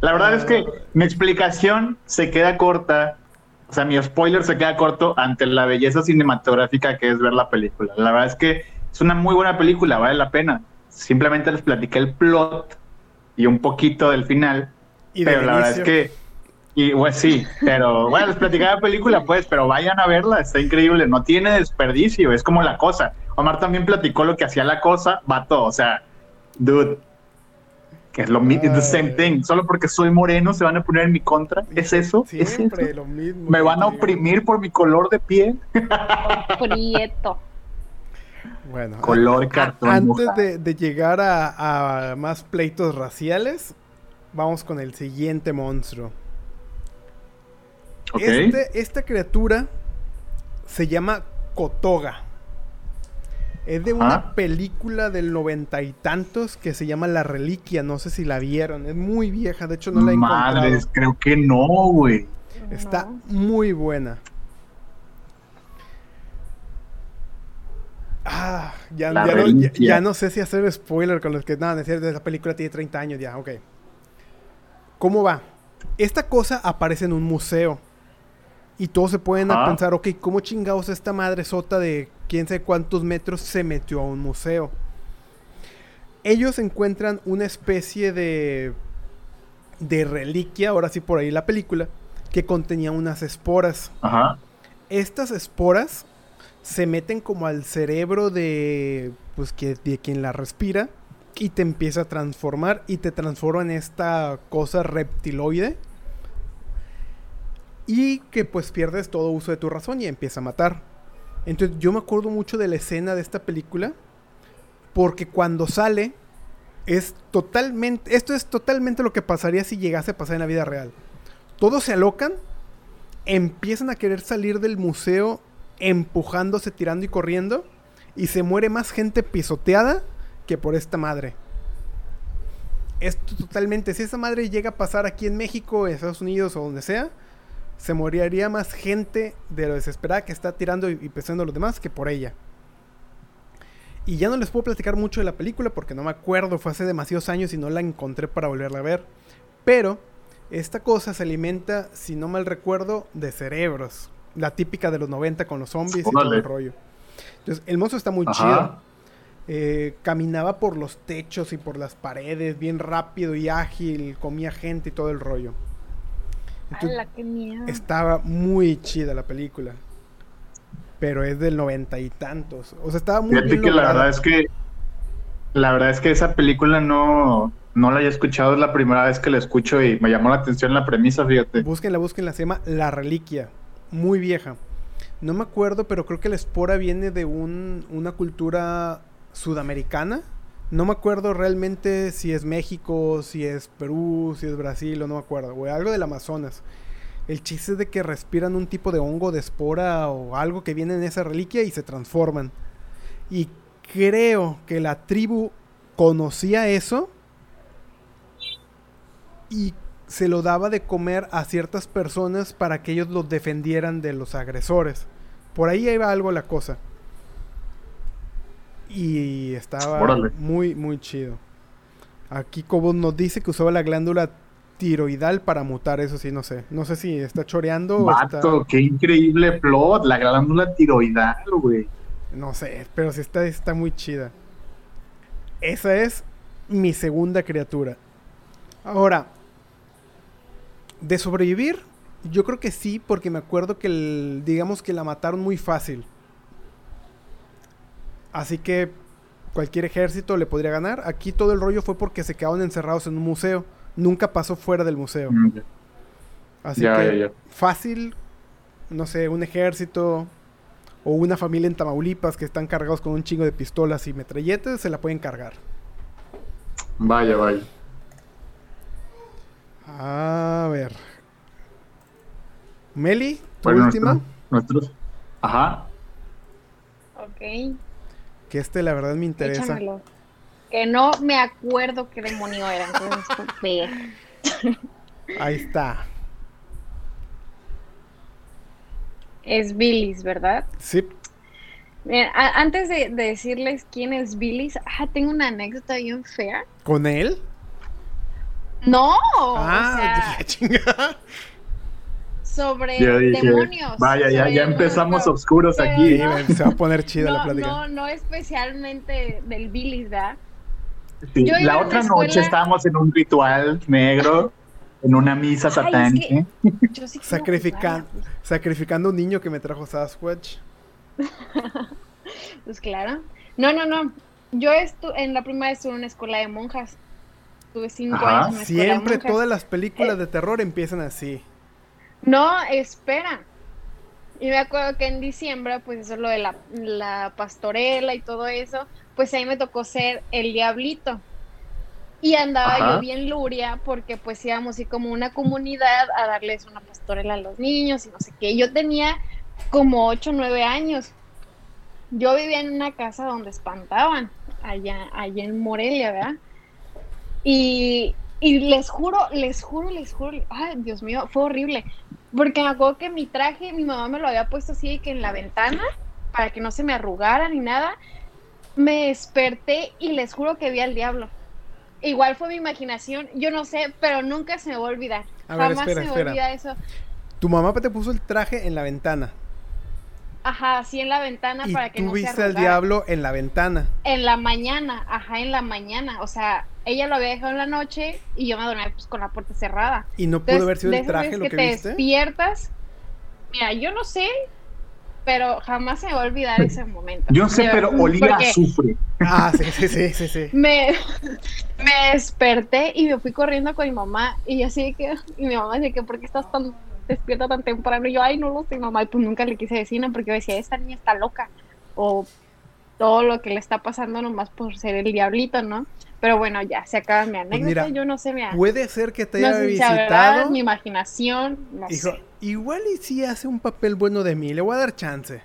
[SPEAKER 3] La verdad es que ah. mi explicación se queda corta, o sea, mi spoiler se queda corto ante la belleza cinematográfica que es ver la película. La verdad es que es una muy buena película, vale la pena. Simplemente les platiqué el plot y un poquito del final, pero la verdad es que y pues sí, pero bueno, les platicaba la película, pues, pero vayan a verla, está increíble, no tiene desperdicio, es como la cosa. Omar también platicó lo que hacía la cosa, vato, o sea, dude, que es lo mismo, the same thing, solo porque soy moreno se van a poner en mi contra, ¿es eso? ¿Es eso? Lo mismo, ¿Me van a oprimir por mi color de piel?
[SPEAKER 1] Prieto.
[SPEAKER 2] Bueno,
[SPEAKER 3] color cartón.
[SPEAKER 2] Antes de, llegar a más pleitos raciales, vamos con el siguiente monstruo. Este, esta criatura se llama Kotoga. Es de una película del noventa y tantos que se llama La Reliquia. No sé si la vieron. Es muy vieja. De hecho, no la he Madres,
[SPEAKER 3] creo que no, güey.
[SPEAKER 2] Está muy buena. Ah, ya, no, sé si hacer spoiler con los que. Nada, decir de la película tiene 30 años ya, ok. ¿Cómo va? Esta cosa aparece en un museo. Y todos se pueden pensar, ok, ¿cómo chingados esta madre sota de quién sabe cuántos metros se metió a un museo? Ellos encuentran una especie de, de reliquia, ahora sí por ahí la película, que contenía unas esporas. Ajá. Estas esporas se meten como al cerebro de, pues, que, de quien la respira y te empieza a transformar y te transforma en esta cosa reptiloide y que pues pierdes todo uso de tu razón y empieza a matar. Entonces yo me acuerdo mucho de la escena de esta película porque cuando sale es totalmente, esto es totalmente lo que pasaría si llegase a pasar en la vida real. Todos se alocan, empiezan a querer salir del museo empujándose, tirando y corriendo y se muere más gente pisoteada que por esta madre. Esto totalmente, si esa madre llega a pasar aquí en México, en Estados Unidos o donde sea, se moriría más gente de lo desesperada que está tirando y, pesando a los demás que por ella. Y ya no les puedo platicar mucho de la película porque no me acuerdo, fue hace demasiados años y no la encontré para volverla a ver. Pero esta cosa se alimenta, si no mal recuerdo, de cerebros. La típica de los 90 con los zombies y todo el rollo. Entonces, el monstruo está muy chido. Eh, caminaba por los techos y por las paredes, bien rápido y ágil, comía gente y todo el rollo. Estaba muy chida la película. Pero es del noventa y tantos. O sea, estaba muy
[SPEAKER 3] Fíjate que la verdad es que. La verdad es que esa película no, no la haya escuchado, es la primera vez que la escucho y me llamó la atención la premisa, fíjate.
[SPEAKER 2] Búsquenla, búsquenla, se llama La Reliquia. Muy vieja. No me acuerdo, pero creo que la espora viene de un, una cultura sudamericana no me acuerdo realmente si es México, si es Perú, si es Brasil, o no me acuerdo, o algo del Amazonas. El chiste es de que respiran un tipo de hongo de espora o algo que viene en esa reliquia y se transforman. Y creo que la tribu conocía eso y se lo daba de comer a ciertas personas para que ellos los defendieran de los agresores. Por ahí iba algo la cosa. Y estaba
[SPEAKER 3] Órale.
[SPEAKER 2] muy, muy chido. Aquí Cobos nos dice que usaba la glándula tiroidal para mutar, eso sí, no sé. No sé si está choreando o está...
[SPEAKER 3] Qué increíble plot. La glándula tiroidal, güey.
[SPEAKER 2] No sé, pero sí está, está muy chida. Esa es mi segunda criatura. Ahora, de sobrevivir, yo creo que sí, porque me acuerdo que el- digamos que la mataron muy fácil. Así que cualquier ejército le podría ganar. Aquí todo el rollo fue porque se quedaron encerrados en un museo. Nunca pasó fuera del museo.
[SPEAKER 3] Mm,
[SPEAKER 2] Así
[SPEAKER 3] Ya,
[SPEAKER 2] que
[SPEAKER 3] ya, ya.
[SPEAKER 2] fácil, no sé, un ejército o una familia en Tamaulipas que están cargados con un chingo de pistolas y metralletas, se la pueden cargar.
[SPEAKER 3] Vaya, vaya.
[SPEAKER 2] A ver. Meli, tu
[SPEAKER 3] Bueno,
[SPEAKER 2] última,
[SPEAKER 3] nuestro- nuestros. Ajá.
[SPEAKER 1] Ok,
[SPEAKER 2] que este la verdad me interesa.
[SPEAKER 1] échamelo. Que no me acuerdo qué demonio era. Entonces.
[SPEAKER 2] Ahí está.
[SPEAKER 1] Es Billis, ¿verdad?
[SPEAKER 2] Sí,
[SPEAKER 1] Miren, a- antes de, de decirles quién es Billis, ah, tengo una anécdota bien fea.
[SPEAKER 2] con él.
[SPEAKER 1] No,
[SPEAKER 2] ah,
[SPEAKER 1] o sea. sobre
[SPEAKER 3] dije,
[SPEAKER 1] demonios.
[SPEAKER 3] vaya, ya,
[SPEAKER 1] sobre
[SPEAKER 3] ya empezamos
[SPEAKER 1] pero-
[SPEAKER 3] oscuros
[SPEAKER 1] pero
[SPEAKER 3] aquí.
[SPEAKER 2] Sí,
[SPEAKER 1] no.
[SPEAKER 2] se va a poner chida la
[SPEAKER 1] No,
[SPEAKER 2] plática.
[SPEAKER 1] no, no especialmente del Billis, ¿verdad?
[SPEAKER 3] Sí, La
[SPEAKER 1] en la
[SPEAKER 3] otra
[SPEAKER 1] escuela-
[SPEAKER 3] noche estábamos en un ritual negro, en una misa
[SPEAKER 1] Ay, es que-
[SPEAKER 3] satánica.
[SPEAKER 1] Yo sí quiero
[SPEAKER 2] Sacrifican-
[SPEAKER 1] jugar.
[SPEAKER 2] Sacrificando un niño que me trajo Sasquatch.
[SPEAKER 1] Pues claro. No, no, no. Yo estu en la primaria estuve en una escuela de monjas. Tuve cinco
[SPEAKER 3] Ajá.
[SPEAKER 1] años en una escuela de
[SPEAKER 2] Siempre
[SPEAKER 1] monjas.
[SPEAKER 2] todas las películas
[SPEAKER 1] Eh.
[SPEAKER 2] de terror empiezan así.
[SPEAKER 1] No, espera. Y me acuerdo que en diciembre, pues eso es lo de la, la pastorela y todo eso, pues ahí me tocó ser el diablito. Y andaba
[SPEAKER 3] Ajá.
[SPEAKER 1] yo bien luria porque pues íbamos así como una comunidad a darles una pastorela a los niños y no sé qué. Yo tenía como 8 o 9 años. Yo vivía en una casa donde espantaban, allá, allá en Morelia, ¿verdad? Y, y les juro, les juro, les juro, ay, Dios mío, fue horrible. Porque me acuerdo que mi traje, mi mamá me lo había puesto así que en la ventana, para que no se me arrugara ni nada. Me desperté y les juro que vi al diablo. Igual fue mi imaginación, yo no sé, pero nunca se me va a olvidar.
[SPEAKER 2] A ver,
[SPEAKER 1] Jamás
[SPEAKER 2] espera,
[SPEAKER 1] se me
[SPEAKER 2] espera.
[SPEAKER 1] olvida eso.
[SPEAKER 2] Tu mamá te puso el traje en la ventana.
[SPEAKER 1] Ajá, así en la ventana
[SPEAKER 2] Y
[SPEAKER 1] para que
[SPEAKER 2] tú
[SPEAKER 1] no se
[SPEAKER 2] viste al diablo en la ventana.
[SPEAKER 1] En la mañana, ajá, en la mañana. O sea, ella lo había dejado en la noche y yo me dormía pues, con la puerta cerrada.
[SPEAKER 2] Y no pudo
[SPEAKER 1] Entonces,
[SPEAKER 2] haber sido el traje lo que,
[SPEAKER 1] te
[SPEAKER 2] viste.
[SPEAKER 1] despiertas. Mira, yo no sé, pero jamás se me va a olvidar ese momento.
[SPEAKER 3] Yo sé, pero olía a azufre.
[SPEAKER 2] Ah, sí, sí, sí, sí, sí.
[SPEAKER 1] Me, me desperté y me fui corriendo con mi mamá y así que, y mi mamá decía que, ¿por qué estás tan despierta tan temprano? Y yo, ay, no lo sé, mamá, y pues nunca le quise decir, ¿no? porque yo decía, esta niña está loca, o todo lo que le está pasando nomás por ser el diablito, ¿no? Pero bueno, ya, se acaba mi anécdota,
[SPEAKER 2] Pues mira,
[SPEAKER 1] yo no sé, mira,
[SPEAKER 2] Puede ser que te
[SPEAKER 1] no
[SPEAKER 2] haya
[SPEAKER 1] sé verdad,
[SPEAKER 2] visitado.
[SPEAKER 1] mi imaginación, no sé.
[SPEAKER 2] igual y si hace un papel bueno de mí, le voy a dar chance.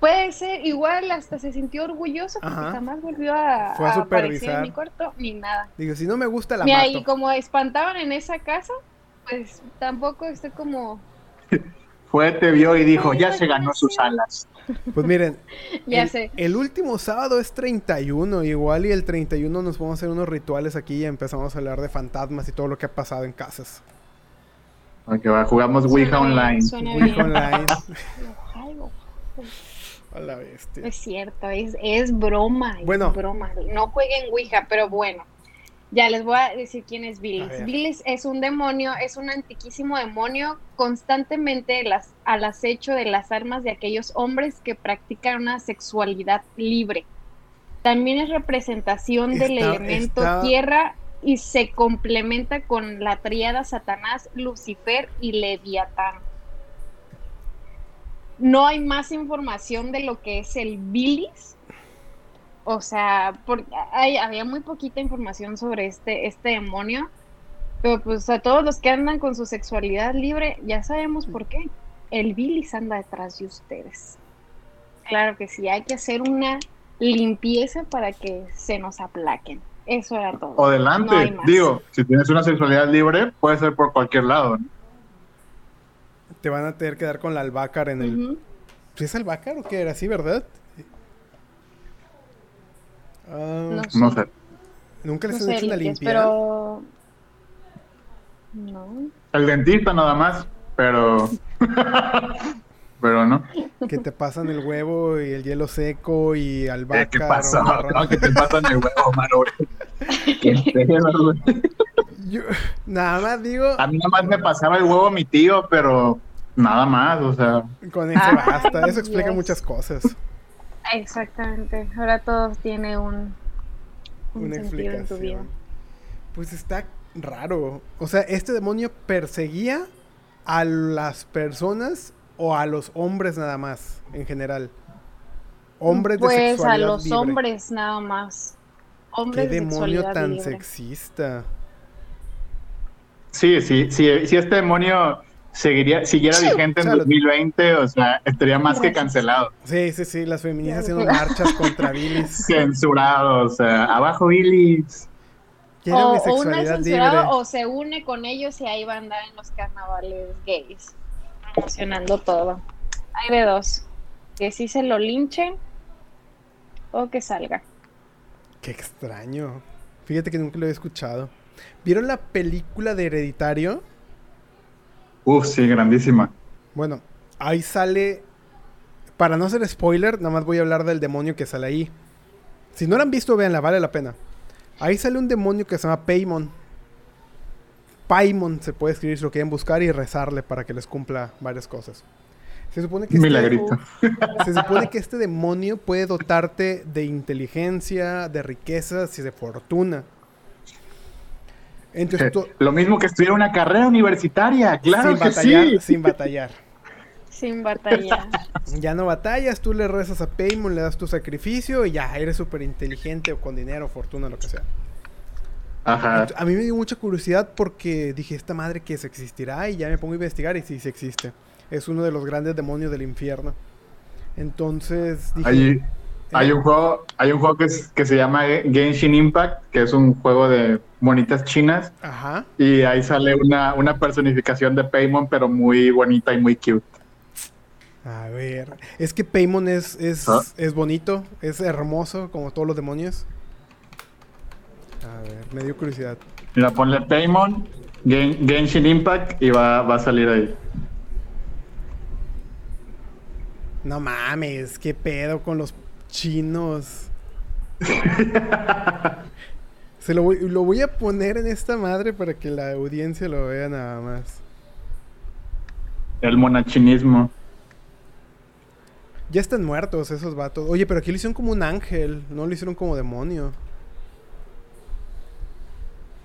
[SPEAKER 1] Puede ser, igual hasta se sintió orgulloso porque
[SPEAKER 2] Ajá.
[SPEAKER 1] jamás volvió a,
[SPEAKER 2] Fue a
[SPEAKER 1] a aparecer
[SPEAKER 2] supervisar.
[SPEAKER 1] en mi cuarto ni nada.
[SPEAKER 2] Digo, si no me gusta la
[SPEAKER 1] Mira,
[SPEAKER 2] mato.
[SPEAKER 1] y como espantaban en esa casa, pues tampoco estoy como,
[SPEAKER 3] Fue, te vio y dijo, ya se ganó sus alas.
[SPEAKER 2] Pues miren,
[SPEAKER 1] ya
[SPEAKER 2] el,
[SPEAKER 1] sé.
[SPEAKER 2] el último sábado es 31, igual y el 31 nos vamos a hacer unos rituales aquí y empezamos a hablar de fantasmas y todo lo que ha pasado en casas.
[SPEAKER 3] Ok, va, jugamos Ouija online.
[SPEAKER 1] suena
[SPEAKER 2] Ouija
[SPEAKER 1] bien.
[SPEAKER 2] online. A la bestia.
[SPEAKER 1] Es cierto, es, es broma, es
[SPEAKER 2] Bueno.
[SPEAKER 1] broma. No jueguen Ouija, pero bueno. Ya les voy a decir quién es
[SPEAKER 2] ver.
[SPEAKER 1] Billis es un demonio, es un antiquísimo demonio constantemente las, al acecho de las armas de aquellos hombres que practican una sexualidad libre. También es representación del elemento
[SPEAKER 2] está-
[SPEAKER 1] tierra y se complementa con la triada Satanás, Lucifer y Leviatán. No hay más información de lo que es el bilis. O sea, porque hay, había muy poquita información sobre este, este demonio. Pero pues a todos los que andan con su sexualidad libre, ya sabemos por qué. El bilis anda detrás de ustedes. Claro que sí, hay que hacer una limpieza para que se nos aplaquen. Eso era todo.
[SPEAKER 3] O adelante,
[SPEAKER 1] No hay más.
[SPEAKER 3] digo, si tienes una sexualidad libre, puede ser por cualquier lado. ¿no?
[SPEAKER 2] Te van a tener que dar con la albácar en el... ¿Sí ¿Es albácar o qué era así, verdad? Ah,
[SPEAKER 1] No sé.
[SPEAKER 3] No sé.
[SPEAKER 2] Nunca les
[SPEAKER 1] No
[SPEAKER 2] han hecho una limpiada.
[SPEAKER 1] pero... No.
[SPEAKER 3] El dentista nada más, pero. pero no.
[SPEAKER 2] Que te pasan el huevo y el hielo seco y albahaca.
[SPEAKER 3] Eh, ¿Qué pasó?
[SPEAKER 2] romarrón.
[SPEAKER 3] No, ¿Qué te pasa en el huevo, mano? Qué.
[SPEAKER 2] Yo- nada más digo,
[SPEAKER 3] A mí nada más me pasaba el huevo mi tío, pero nada más, o sea.
[SPEAKER 2] con eso basta. Eso explica muchas cosas.
[SPEAKER 1] Exactamente. Ahora todo tiene un, un
[SPEAKER 2] Una
[SPEAKER 1] sentido en tu vida.
[SPEAKER 2] explicación. Pues está raro. O sea, este demonio perseguía a las personas o a los hombres nada más, en general. Hombres de
[SPEAKER 1] Pues a
[SPEAKER 2] sexualidad
[SPEAKER 1] los
[SPEAKER 2] libre.
[SPEAKER 1] hombres nada más.
[SPEAKER 2] Qué
[SPEAKER 1] Hombres de
[SPEAKER 2] demonio tan
[SPEAKER 1] libre.
[SPEAKER 2] sexista.
[SPEAKER 3] Sí, sí, sí, si este demonio seguiría, siguiera vigente en
[SPEAKER 2] Salud.
[SPEAKER 3] 2020, o sea, estaría más que
[SPEAKER 1] Gracias.
[SPEAKER 3] cancelado.
[SPEAKER 2] Sí, sí, sí, las feministas haciendo marchas contra Billis.
[SPEAKER 3] Censurado, o sea, abajo Billis.
[SPEAKER 2] Quieren
[SPEAKER 1] O,
[SPEAKER 2] mi
[SPEAKER 1] o una
[SPEAKER 2] libre.
[SPEAKER 1] o se une con ellos y ahí va a andar en los carnavales gays. Promocionando todo. Hay de dos. Que sí se lo linchen o que salga.
[SPEAKER 2] Qué extraño. Fíjate que nunca lo he escuchado. ¿Vieron la película de Hereditario?
[SPEAKER 3] Uf, sí, grandísima.
[SPEAKER 2] Bueno, ahí sale. Para no ser spoiler, nada más voy a hablar del demonio que sale ahí. Si no lo han visto, véanla, vale la pena. Ahí sale un demonio que se llama Paimon. Paimon se puede escribir si lo quieren buscar y rezarle para que les cumpla varias cosas. Se supone que este- se supone que este demonio puede dotarte de inteligencia, de riquezas y de fortuna. Entonces, to-
[SPEAKER 3] Lo mismo que estudiar una carrera universitaria, claro
[SPEAKER 2] sin
[SPEAKER 3] que
[SPEAKER 2] batallar,
[SPEAKER 3] sí.
[SPEAKER 2] sin batallar.
[SPEAKER 1] Sin batallar.
[SPEAKER 2] Ya no batallas, tú le rezas a Paimon, le das tu sacrificio y ya eres súper inteligente o con dinero, fortuna, lo que sea.
[SPEAKER 3] Ajá.
[SPEAKER 2] A mí me dio mucha curiosidad porque dije, esta madre que se existirá y ya me pongo a investigar y sí, sí existe. Es uno de los grandes demonios del infierno. Entonces dije,
[SPEAKER 3] hay un juego, hay un juego que, es- que se llama Genshin Impact, que es un juego de monitas chinas,
[SPEAKER 2] ajá,
[SPEAKER 3] y ahí sale una, una personificación de Paimon, pero muy bonita y muy cute.
[SPEAKER 2] a ver, es que Paimon es, es,
[SPEAKER 3] Ah.
[SPEAKER 2] es bonito, es hermoso como todos los demonios. A ver, me dio curiosidad.
[SPEAKER 3] Mira, ponle Paimon, Gen- Genshin Impact, y va, va a salir ahí.
[SPEAKER 2] No mames, qué pedo con los chinos. Se lo voy, lo voy a poner en esta madre para que la audiencia lo vea nada más.
[SPEAKER 3] El monachinismo.
[SPEAKER 2] Ya están muertos esos vatos. Oye, pero aquí lo hicieron como un ángel, no lo hicieron como demonio.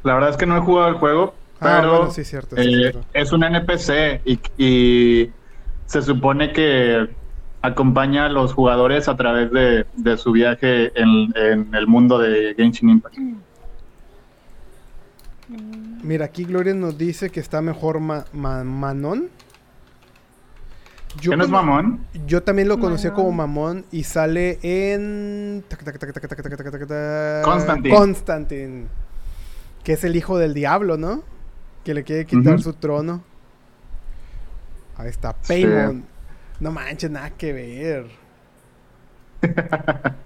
[SPEAKER 3] La verdad es que no he jugado el juego,
[SPEAKER 2] Ah,
[SPEAKER 3] pero
[SPEAKER 2] bueno, sí, cierto, sí,
[SPEAKER 3] eh,
[SPEAKER 2] cierto.
[SPEAKER 3] es un NPC y, y se supone que acompaña a los jugadores a través de, de su viaje en, en, el mundo de Genshin Impact.
[SPEAKER 2] Mira, aquí Gloria nos dice que está mejor Manon. Yo
[SPEAKER 3] ¿Qué no es Mamón?
[SPEAKER 2] Yo también lo conocía como Mamón y sale en.
[SPEAKER 3] Constantine.
[SPEAKER 2] Constantine. Que es el hijo del diablo, ¿no? Que le quiere quitar su trono. Ahí está, Paymon. No manches, nada que ver.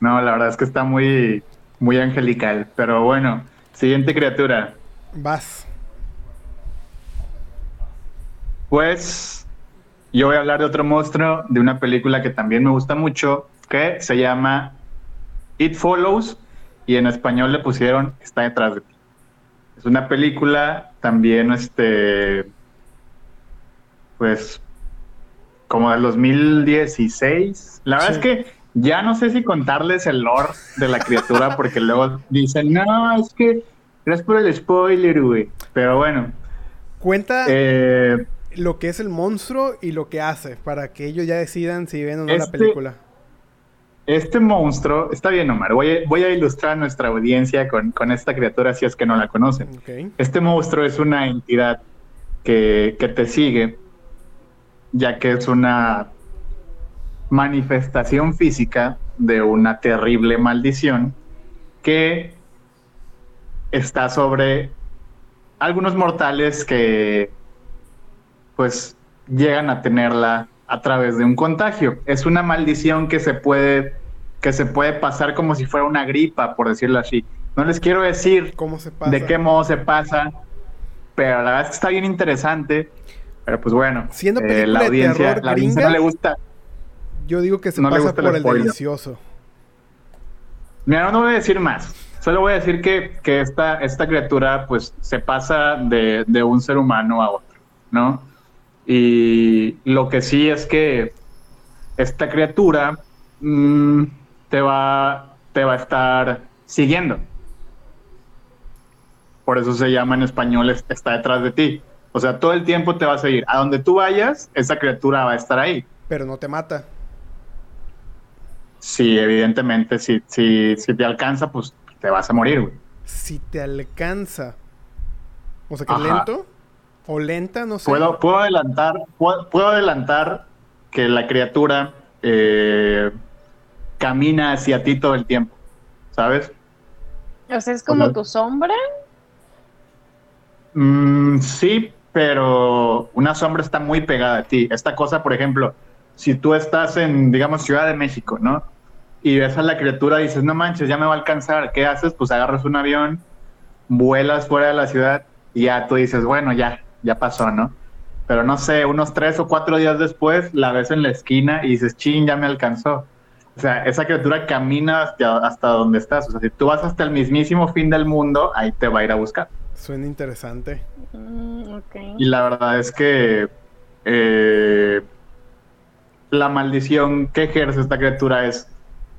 [SPEAKER 3] No, la verdad es que está muy, muy angelical. Pero bueno, siguiente criatura.
[SPEAKER 2] Vas.
[SPEAKER 3] Pues yo voy a hablar de otro monstruo, de una película que también me gusta mucho, que se llama It Follows y en español le pusieron Está detrás de ti. Es una película también, este, pues, como del 2016. La verdad
[SPEAKER 2] Sí.
[SPEAKER 3] es que ya no sé si contarles el lore de la criatura porque luego dicen, no, es que gracias por el spoiler, güey. Pero bueno,
[SPEAKER 2] Cuenta
[SPEAKER 3] eh,
[SPEAKER 2] lo que es el monstruo y lo que hace para que ellos ya decidan si ven o no la
[SPEAKER 3] Este-
[SPEAKER 2] película.
[SPEAKER 3] Este monstruo, está bien Omar, voy a, voy a ilustrar a nuestra audiencia con, con esta criatura si es que no la conocen. Este monstruo es una entidad que, que te sigue, ya que es una manifestación física de una terrible maldición que está sobre algunos mortales que pues llegan a tenerla a través de un contagio. Es una maldición que se puede que se puede pasar como si fuera una gripa, por decirlo así. No les quiero decir
[SPEAKER 2] ¿Cómo se pasa?
[SPEAKER 3] de qué modo se pasa, pero la verdad es que está bien interesante. Pero pues bueno,
[SPEAKER 2] Siendo
[SPEAKER 3] eh, la
[SPEAKER 2] de
[SPEAKER 3] audiencia,
[SPEAKER 2] terror
[SPEAKER 3] la audiencia
[SPEAKER 2] gringa,
[SPEAKER 3] no le gusta.
[SPEAKER 2] Yo digo que se
[SPEAKER 3] No le
[SPEAKER 2] pasa
[SPEAKER 3] gusta el
[SPEAKER 2] por el
[SPEAKER 3] spoiler.
[SPEAKER 2] delicioso.
[SPEAKER 3] Mira, no voy a decir más. Solo voy a decir que, que esta, esta criatura pues se pasa de, de un ser humano a otro, ¿no? Y lo que sí es que esta criatura mm, te, va, te va a estar siguiendo. Por eso se llama en español es- está detrás de ti. O sea, todo el tiempo te va a seguir. A donde tú vayas, esa criatura va a estar ahí.
[SPEAKER 2] Pero no te mata.
[SPEAKER 3] Sí, evidentemente, si, si, si te alcanza, pues te vas a morir, güey.
[SPEAKER 2] Si te alcanza. O sea que
[SPEAKER 3] Ajá.
[SPEAKER 2] lento. O lenta, no sé.
[SPEAKER 3] Puedo, puedo adelantar, puedo, puedo adelantar que la criatura eh, camina hacia ti todo el tiempo, ¿sabes?
[SPEAKER 1] O sea, es como tu sombra.
[SPEAKER 3] Mm, sí, pero una sombra está muy pegada a ti. Esta cosa, por ejemplo, si tú estás en, digamos, Ciudad de México, ¿no? Y ves a la criatura y dices, no manches, ya me va a alcanzar. ¿Qué haces? Pues agarras un avión, vuelas fuera de la ciudad y ya tú dices, bueno, ya, ya pasó, ¿no? Pero no sé, unos tres o cuatro días después la ves en la esquina y dices, chin, ya me alcanzó. O sea, esa criatura camina hasta, hasta donde estás. O sea, si tú vas hasta el mismísimo fin del mundo, ahí te va a ir a buscar.
[SPEAKER 2] Suena interesante.
[SPEAKER 1] Mm.
[SPEAKER 3] Y la verdad es que eh, la maldición que ejerce esta criatura es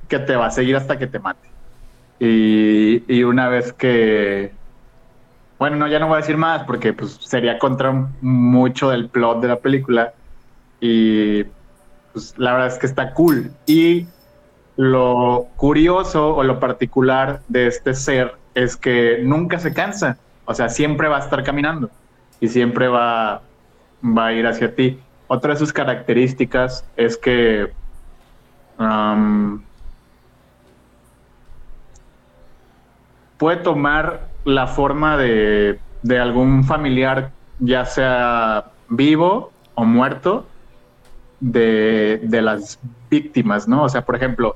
[SPEAKER 3] que te va a seguir hasta que te mate. Y, y una vez que... Bueno, no, ya no voy a decir más porque pues, sería contra mucho del plot de la película. Y pues, la verdad es que está cool. Y lo curioso o lo particular de este ser es que nunca se cansa. O sea, siempre va a estar caminando y siempre va, va a ir hacia ti. Otra de sus características es que puede tomar la forma de, de algún familiar, ya sea vivo o muerto, de, de las víctimas, ¿no? O sea, por ejemplo,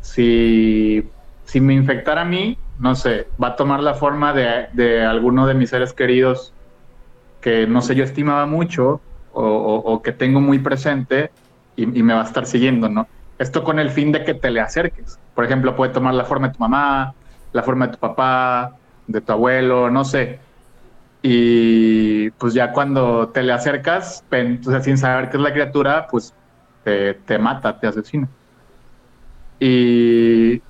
[SPEAKER 3] si, si me infectara a mí, no sé, va a tomar la forma de, de alguno de mis seres queridos que, no sé, yo estimaba mucho o, o- o que tengo muy presente y, y me va a estar siguiendo, ¿no? Esto con el fin de que te le acerques. Por ejemplo, puede tomar la forma de tu mamá, la forma de tu papá, de tu abuelo, no sé. Y pues ya cuando te le acercas, sea, sin saber qué es la criatura, pues te, te mata, te asesina. Y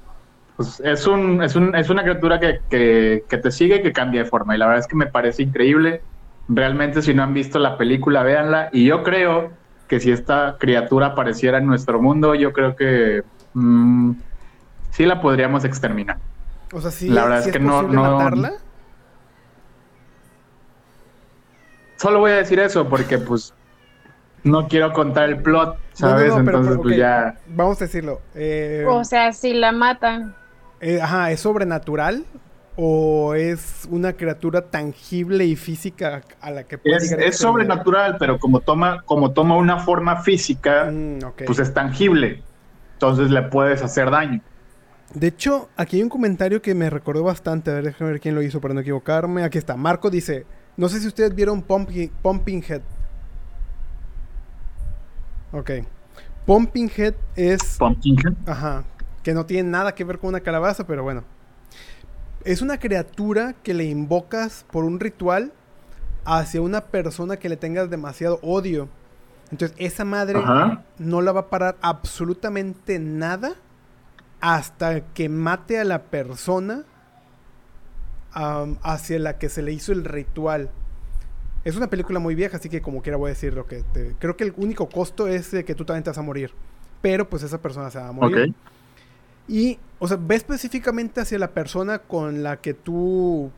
[SPEAKER 3] pues es, un, es, un, es una criatura que, que, que te sigue y que cambia de forma. Y la verdad es que me parece increíble. Realmente, si no han visto la película, véanla. Y yo creo que si esta criatura apareciera en nuestro mundo, yo creo que mm, sí la podríamos exterminar.
[SPEAKER 2] O sea, sí,
[SPEAKER 3] La verdad
[SPEAKER 2] sí
[SPEAKER 3] es que no-
[SPEAKER 2] posible
[SPEAKER 3] no-
[SPEAKER 2] matarla.
[SPEAKER 3] Solo voy a decir eso porque, pues, no quiero contar el plot,
[SPEAKER 2] No, no,
[SPEAKER 3] ¿sabes?
[SPEAKER 2] no, pero-
[SPEAKER 3] Entonces,
[SPEAKER 2] pero,
[SPEAKER 3] pues ya.
[SPEAKER 2] Vamos a decirlo. Eh,
[SPEAKER 1] O sea, si la matan.
[SPEAKER 2] Eh, ajá, ¿es sobrenatural? ¿O es una criatura tangible y física a la que puede
[SPEAKER 3] Es,
[SPEAKER 2] llegar a
[SPEAKER 3] es sobrenatural, pero como toma, como toma una forma física,
[SPEAKER 2] Mm,
[SPEAKER 3] pues es tangible. Entonces le puedes hacer daño.
[SPEAKER 2] De hecho, aquí hay un comentario que me recordó bastante. A ver, déjame ver quién lo hizo para no equivocarme. Aquí está. Marco dice: No sé si ustedes vieron Pumpkin, Pumpkinhead. Ok. Pumpkinhead es.
[SPEAKER 3] Pumpkinhead.
[SPEAKER 2] Ajá. Que no tiene nada que ver con una calabaza, pero bueno. Es una criatura que le invocas por un ritual hacia una persona que le tengas demasiado odio. Entonces, esa madre
[SPEAKER 3] Ajá.
[SPEAKER 2] no la va a parar absolutamente nada hasta que mate a la persona hacia la que se le hizo el ritual. Es una película muy vieja, así que como quiera voy a decir lo que te... Creo que el único costo es de que tú también te vas a morir. Pero pues esa persona se va a morir. Y, o sea, ve específicamente hacia la persona con la que tú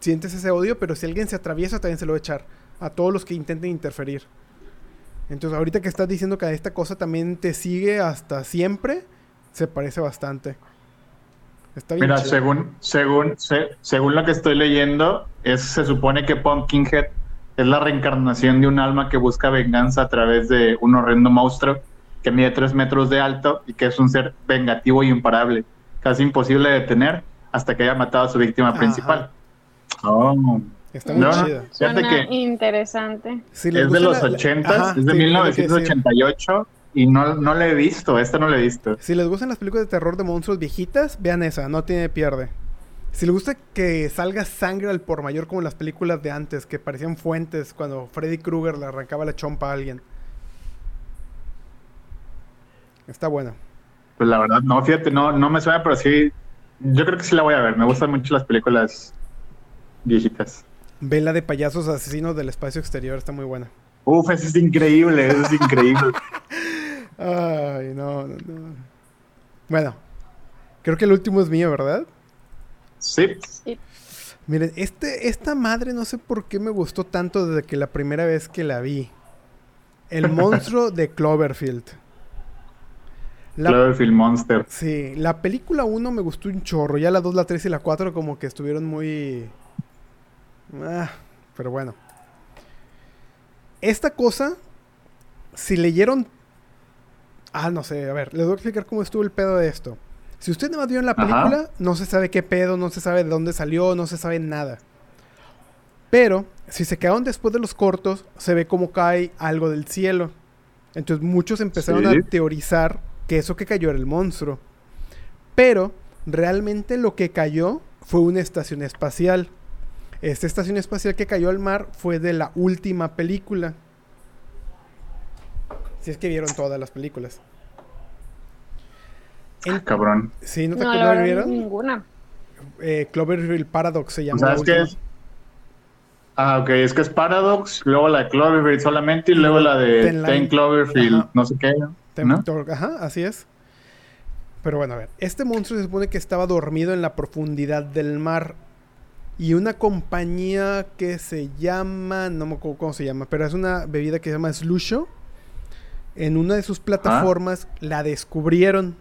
[SPEAKER 2] sientes ese odio, pero si alguien se atraviesa también se lo va a echar a todos los que intenten interferir. Entonces, ahorita que estás diciendo que esta cosa también te sigue hasta siempre, se parece bastante. Está bien.
[SPEAKER 3] Mira,
[SPEAKER 2] chido.
[SPEAKER 3] según, según, se- según lo que estoy leyendo, es, se supone que Pumpkinhead es la reencarnación de un alma que busca venganza a través de un horrendo monstruo que mide 3 metros de alto y que es un ser vengativo y imparable, casi imposible de detener hasta que haya matado a su víctima
[SPEAKER 2] Ajá.
[SPEAKER 3] principal. Oh.
[SPEAKER 2] Está muy
[SPEAKER 3] No. Fíjate
[SPEAKER 1] Suena
[SPEAKER 3] que-
[SPEAKER 1] interesante.
[SPEAKER 2] Si
[SPEAKER 3] es de los
[SPEAKER 2] la- la-
[SPEAKER 3] 80,
[SPEAKER 2] Ajá,
[SPEAKER 3] es de
[SPEAKER 2] sí, lo que decir.
[SPEAKER 3] 1988 y no, no la he visto, esta no la he visto.
[SPEAKER 2] Si les gustan las películas de terror de monstruos viejitas, vean esa, no tiene pierde. Si les gusta que salga sangre al por mayor como las películas de antes, que parecían fuentes cuando Freddy Krueger le arrancaba la chompa a alguien. Está buena.
[SPEAKER 3] Pues la verdad, no, fíjate, no, no me suena, pero sí, yo creo que sí la voy a ver. Me gustan mucho las películas viejitas.
[SPEAKER 2] Vela de payasos asesinos del espacio exterior, está muy buena.
[SPEAKER 3] Uf, eso es increíble, eso es increíble.
[SPEAKER 2] Ay, no, no, no. Bueno, creo que el último es mío, ¿verdad?
[SPEAKER 3] Sí,
[SPEAKER 1] Sí.
[SPEAKER 2] Miren, este, esta madre no sé por qué me gustó tanto desde que la primera vez que la vi. El monstruo de Cloverfield. La,
[SPEAKER 3] Cloverfield Monster.
[SPEAKER 2] sí, la película 1 me gustó un chorro. Ya la 2, la 3 y la 4 como que estuvieron muy... Ah, pero bueno. Esta cosa, si leyeron... Ah, no sé, a ver, les voy a explicar cómo estuvo el pedo de esto. Si usted nada más vio en la
[SPEAKER 3] Ajá.
[SPEAKER 2] película, no se sabe qué pedo, no se sabe de dónde salió, no se sabe nada. Pero, si se quedaron después de los cortos, se ve cómo cae algo del cielo. Entonces muchos empezaron
[SPEAKER 3] Sí.
[SPEAKER 2] a teorizar que eso que cayó era el monstruo. Pero, realmente lo que cayó fue una estación espacial. Esta estación espacial que cayó al mar fue de la última película. Si es que vieron todas las películas.
[SPEAKER 3] Ah, Cabrón.
[SPEAKER 2] ¿Sí? ¿No te
[SPEAKER 1] No, la
[SPEAKER 2] vieron?
[SPEAKER 1] ninguna.
[SPEAKER 2] Eh, Cloverfield Paradox se llama. la
[SPEAKER 3] ¿Sabes qué es? Ah, ok, es que es Paradox, luego la de Cloverfield solamente y luego la de
[SPEAKER 2] Ten
[SPEAKER 3] Ten. Cloverfield,
[SPEAKER 2] Ajá.
[SPEAKER 3] no sé qué,
[SPEAKER 2] Ajá, así es. Pero bueno, a ver. Este monstruo se supone que estaba dormido en la profundidad del mar. Y una compañía que se llama. No me acuerdo cómo se llama. Pero es una bebida que se llama Slusho. En una de sus plataformas la descubrieron.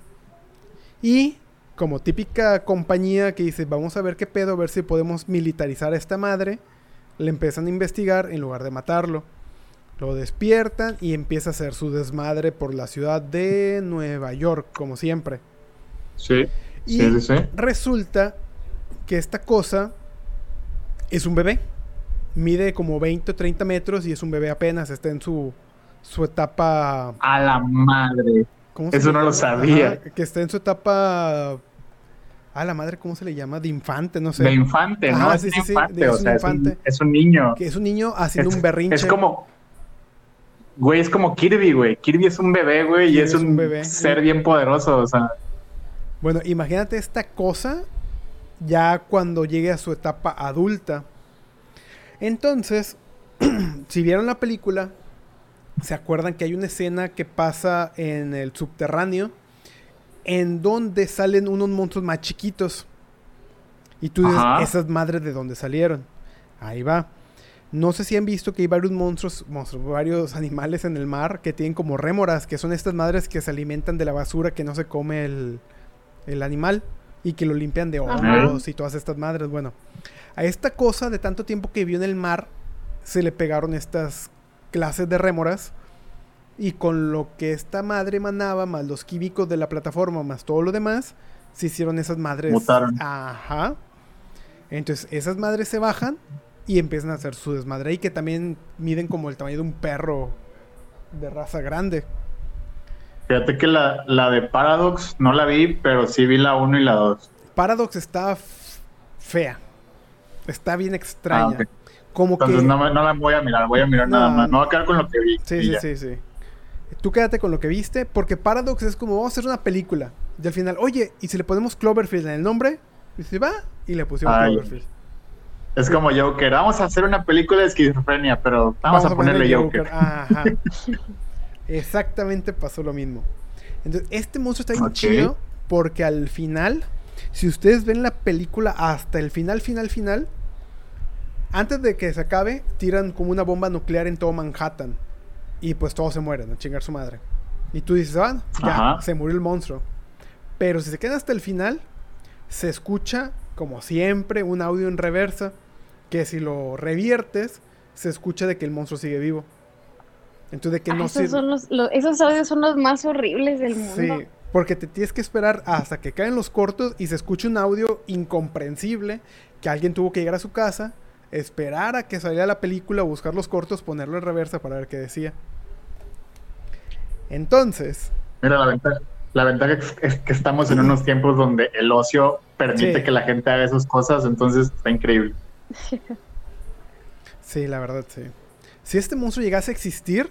[SPEAKER 2] Y como típica compañía que dice, vamos a ver qué pedo, a ver si podemos militarizar a esta madre, le empiezan a investigar en lugar de matarlo. Lo despiertan y empieza a hacer su desmadre por la ciudad de Nueva York, como siempre.
[SPEAKER 3] Sí,
[SPEAKER 2] Y
[SPEAKER 3] sí, sí, sí.
[SPEAKER 2] resulta que esta cosa es un bebé. Mide como 20 o 30 metros y es un bebé apenas. Está en su, su etapa...
[SPEAKER 3] A la madre.
[SPEAKER 2] ¿cómo se
[SPEAKER 3] Eso no lo sabía.
[SPEAKER 2] Ajá, que está en su etapa... A la madre, ¿cómo se le llama? De infante, no sé.
[SPEAKER 3] De infante, ¿no? Es
[SPEAKER 2] sí,
[SPEAKER 3] infante,
[SPEAKER 2] es
[SPEAKER 3] o
[SPEAKER 2] un, infante.
[SPEAKER 3] es un niño.
[SPEAKER 2] Que es un niño haciendo
[SPEAKER 3] Es,
[SPEAKER 2] un berrinche.
[SPEAKER 3] es como, güey, es como Kirby, güey. Kirby es un bebé, güey, y es
[SPEAKER 2] es un
[SPEAKER 3] un,
[SPEAKER 2] bebé.
[SPEAKER 3] ser bien poderoso, o sea.
[SPEAKER 2] Bueno, imagínate esta cosa ya cuando llegue a su etapa adulta. Entonces, si vieron la película, se acuerdan que hay una escena que pasa en el subterráneo en donde salen unos monstruos más chiquitos. Y tú dices,
[SPEAKER 3] Ajá.
[SPEAKER 2] esas madres de dónde salieron. Ahí va. No sé si han visto que hay varios monstruos, monstruos, varios animales en el mar que tienen como rémoras, que son estas madres que se alimentan de la basura que no se come el, el animal y que lo limpian de hongos y todas estas madres. Bueno, a esta cosa de tanto tiempo que vivió en el mar se le pegaron estas clases de rémoras y con lo que esta madre emanaba, más los químicos de la plataforma, más todo lo demás, se hicieron esas madres.
[SPEAKER 3] Mutaron.
[SPEAKER 2] Ajá. Entonces esas madres se bajan y empiezan a hacer su desmadre y que también miden como el tamaño de un perro de raza grande.
[SPEAKER 3] Fíjate que la, la de Paradox no la vi, pero sí vi la 1 y la 2.
[SPEAKER 2] Paradox está fea. Está bien extraña.
[SPEAKER 3] Ah.
[SPEAKER 2] Como
[SPEAKER 3] Entonces
[SPEAKER 2] que...
[SPEAKER 3] no, no la voy a mirar, voy a mirar
[SPEAKER 2] No,
[SPEAKER 3] nada más.
[SPEAKER 2] no.
[SPEAKER 3] Me voy a quedar con lo que vi.
[SPEAKER 2] Sí, sí,
[SPEAKER 3] ya.
[SPEAKER 2] sí, sí. Tú quédate con lo que viste, porque Paradox es como, vamos a hacer una película. Y al final, oye, ¿y si le ponemos Cloverfield en el nombre? Y se va, y le pusimos
[SPEAKER 3] Ay.
[SPEAKER 2] Cloverfield.
[SPEAKER 3] Es como Joker. Vamos a hacer una película de esquizofrenia, pero vamos, a ponerle Joker.
[SPEAKER 2] Ajá. Exactamente pasó lo mismo. Entonces, este monstruo está bien chido, porque al final, si ustedes ven la película hasta el final, final, final, antes de que se acabe, tiran como una bomba nuclear en todo Manhattan. Y pues todos se mueren, a chingar su madre. Y tú dices, ah, ya,
[SPEAKER 3] Ajá.
[SPEAKER 2] se murió el monstruo. Pero si se quedan hasta el final, se escucha, como siempre, un audio en reversa. Que si lo reviertes, se escucha de que el monstruo sigue vivo. Entonces, de que
[SPEAKER 1] Ah,
[SPEAKER 2] no
[SPEAKER 1] esos,
[SPEAKER 2] sirve.
[SPEAKER 1] son los, lo- esos audios son los más horribles del mundo.
[SPEAKER 2] Sí, porque te tienes que esperar hasta que caen los cortos y se escuche un audio incomprensible que alguien tuvo que llegar a su casa, esperar a que saliera la película, buscar los cortos, ponerlo en reversa para ver qué decía. Entonces,
[SPEAKER 3] Mira, la ventaja, la ventaja es, es que estamos en unos tiempos donde el ocio permite
[SPEAKER 2] Sí.
[SPEAKER 3] que la gente haga esas cosas, entonces está increíble.
[SPEAKER 2] sí, la verdad sí. Si este monstruo llegase a existir,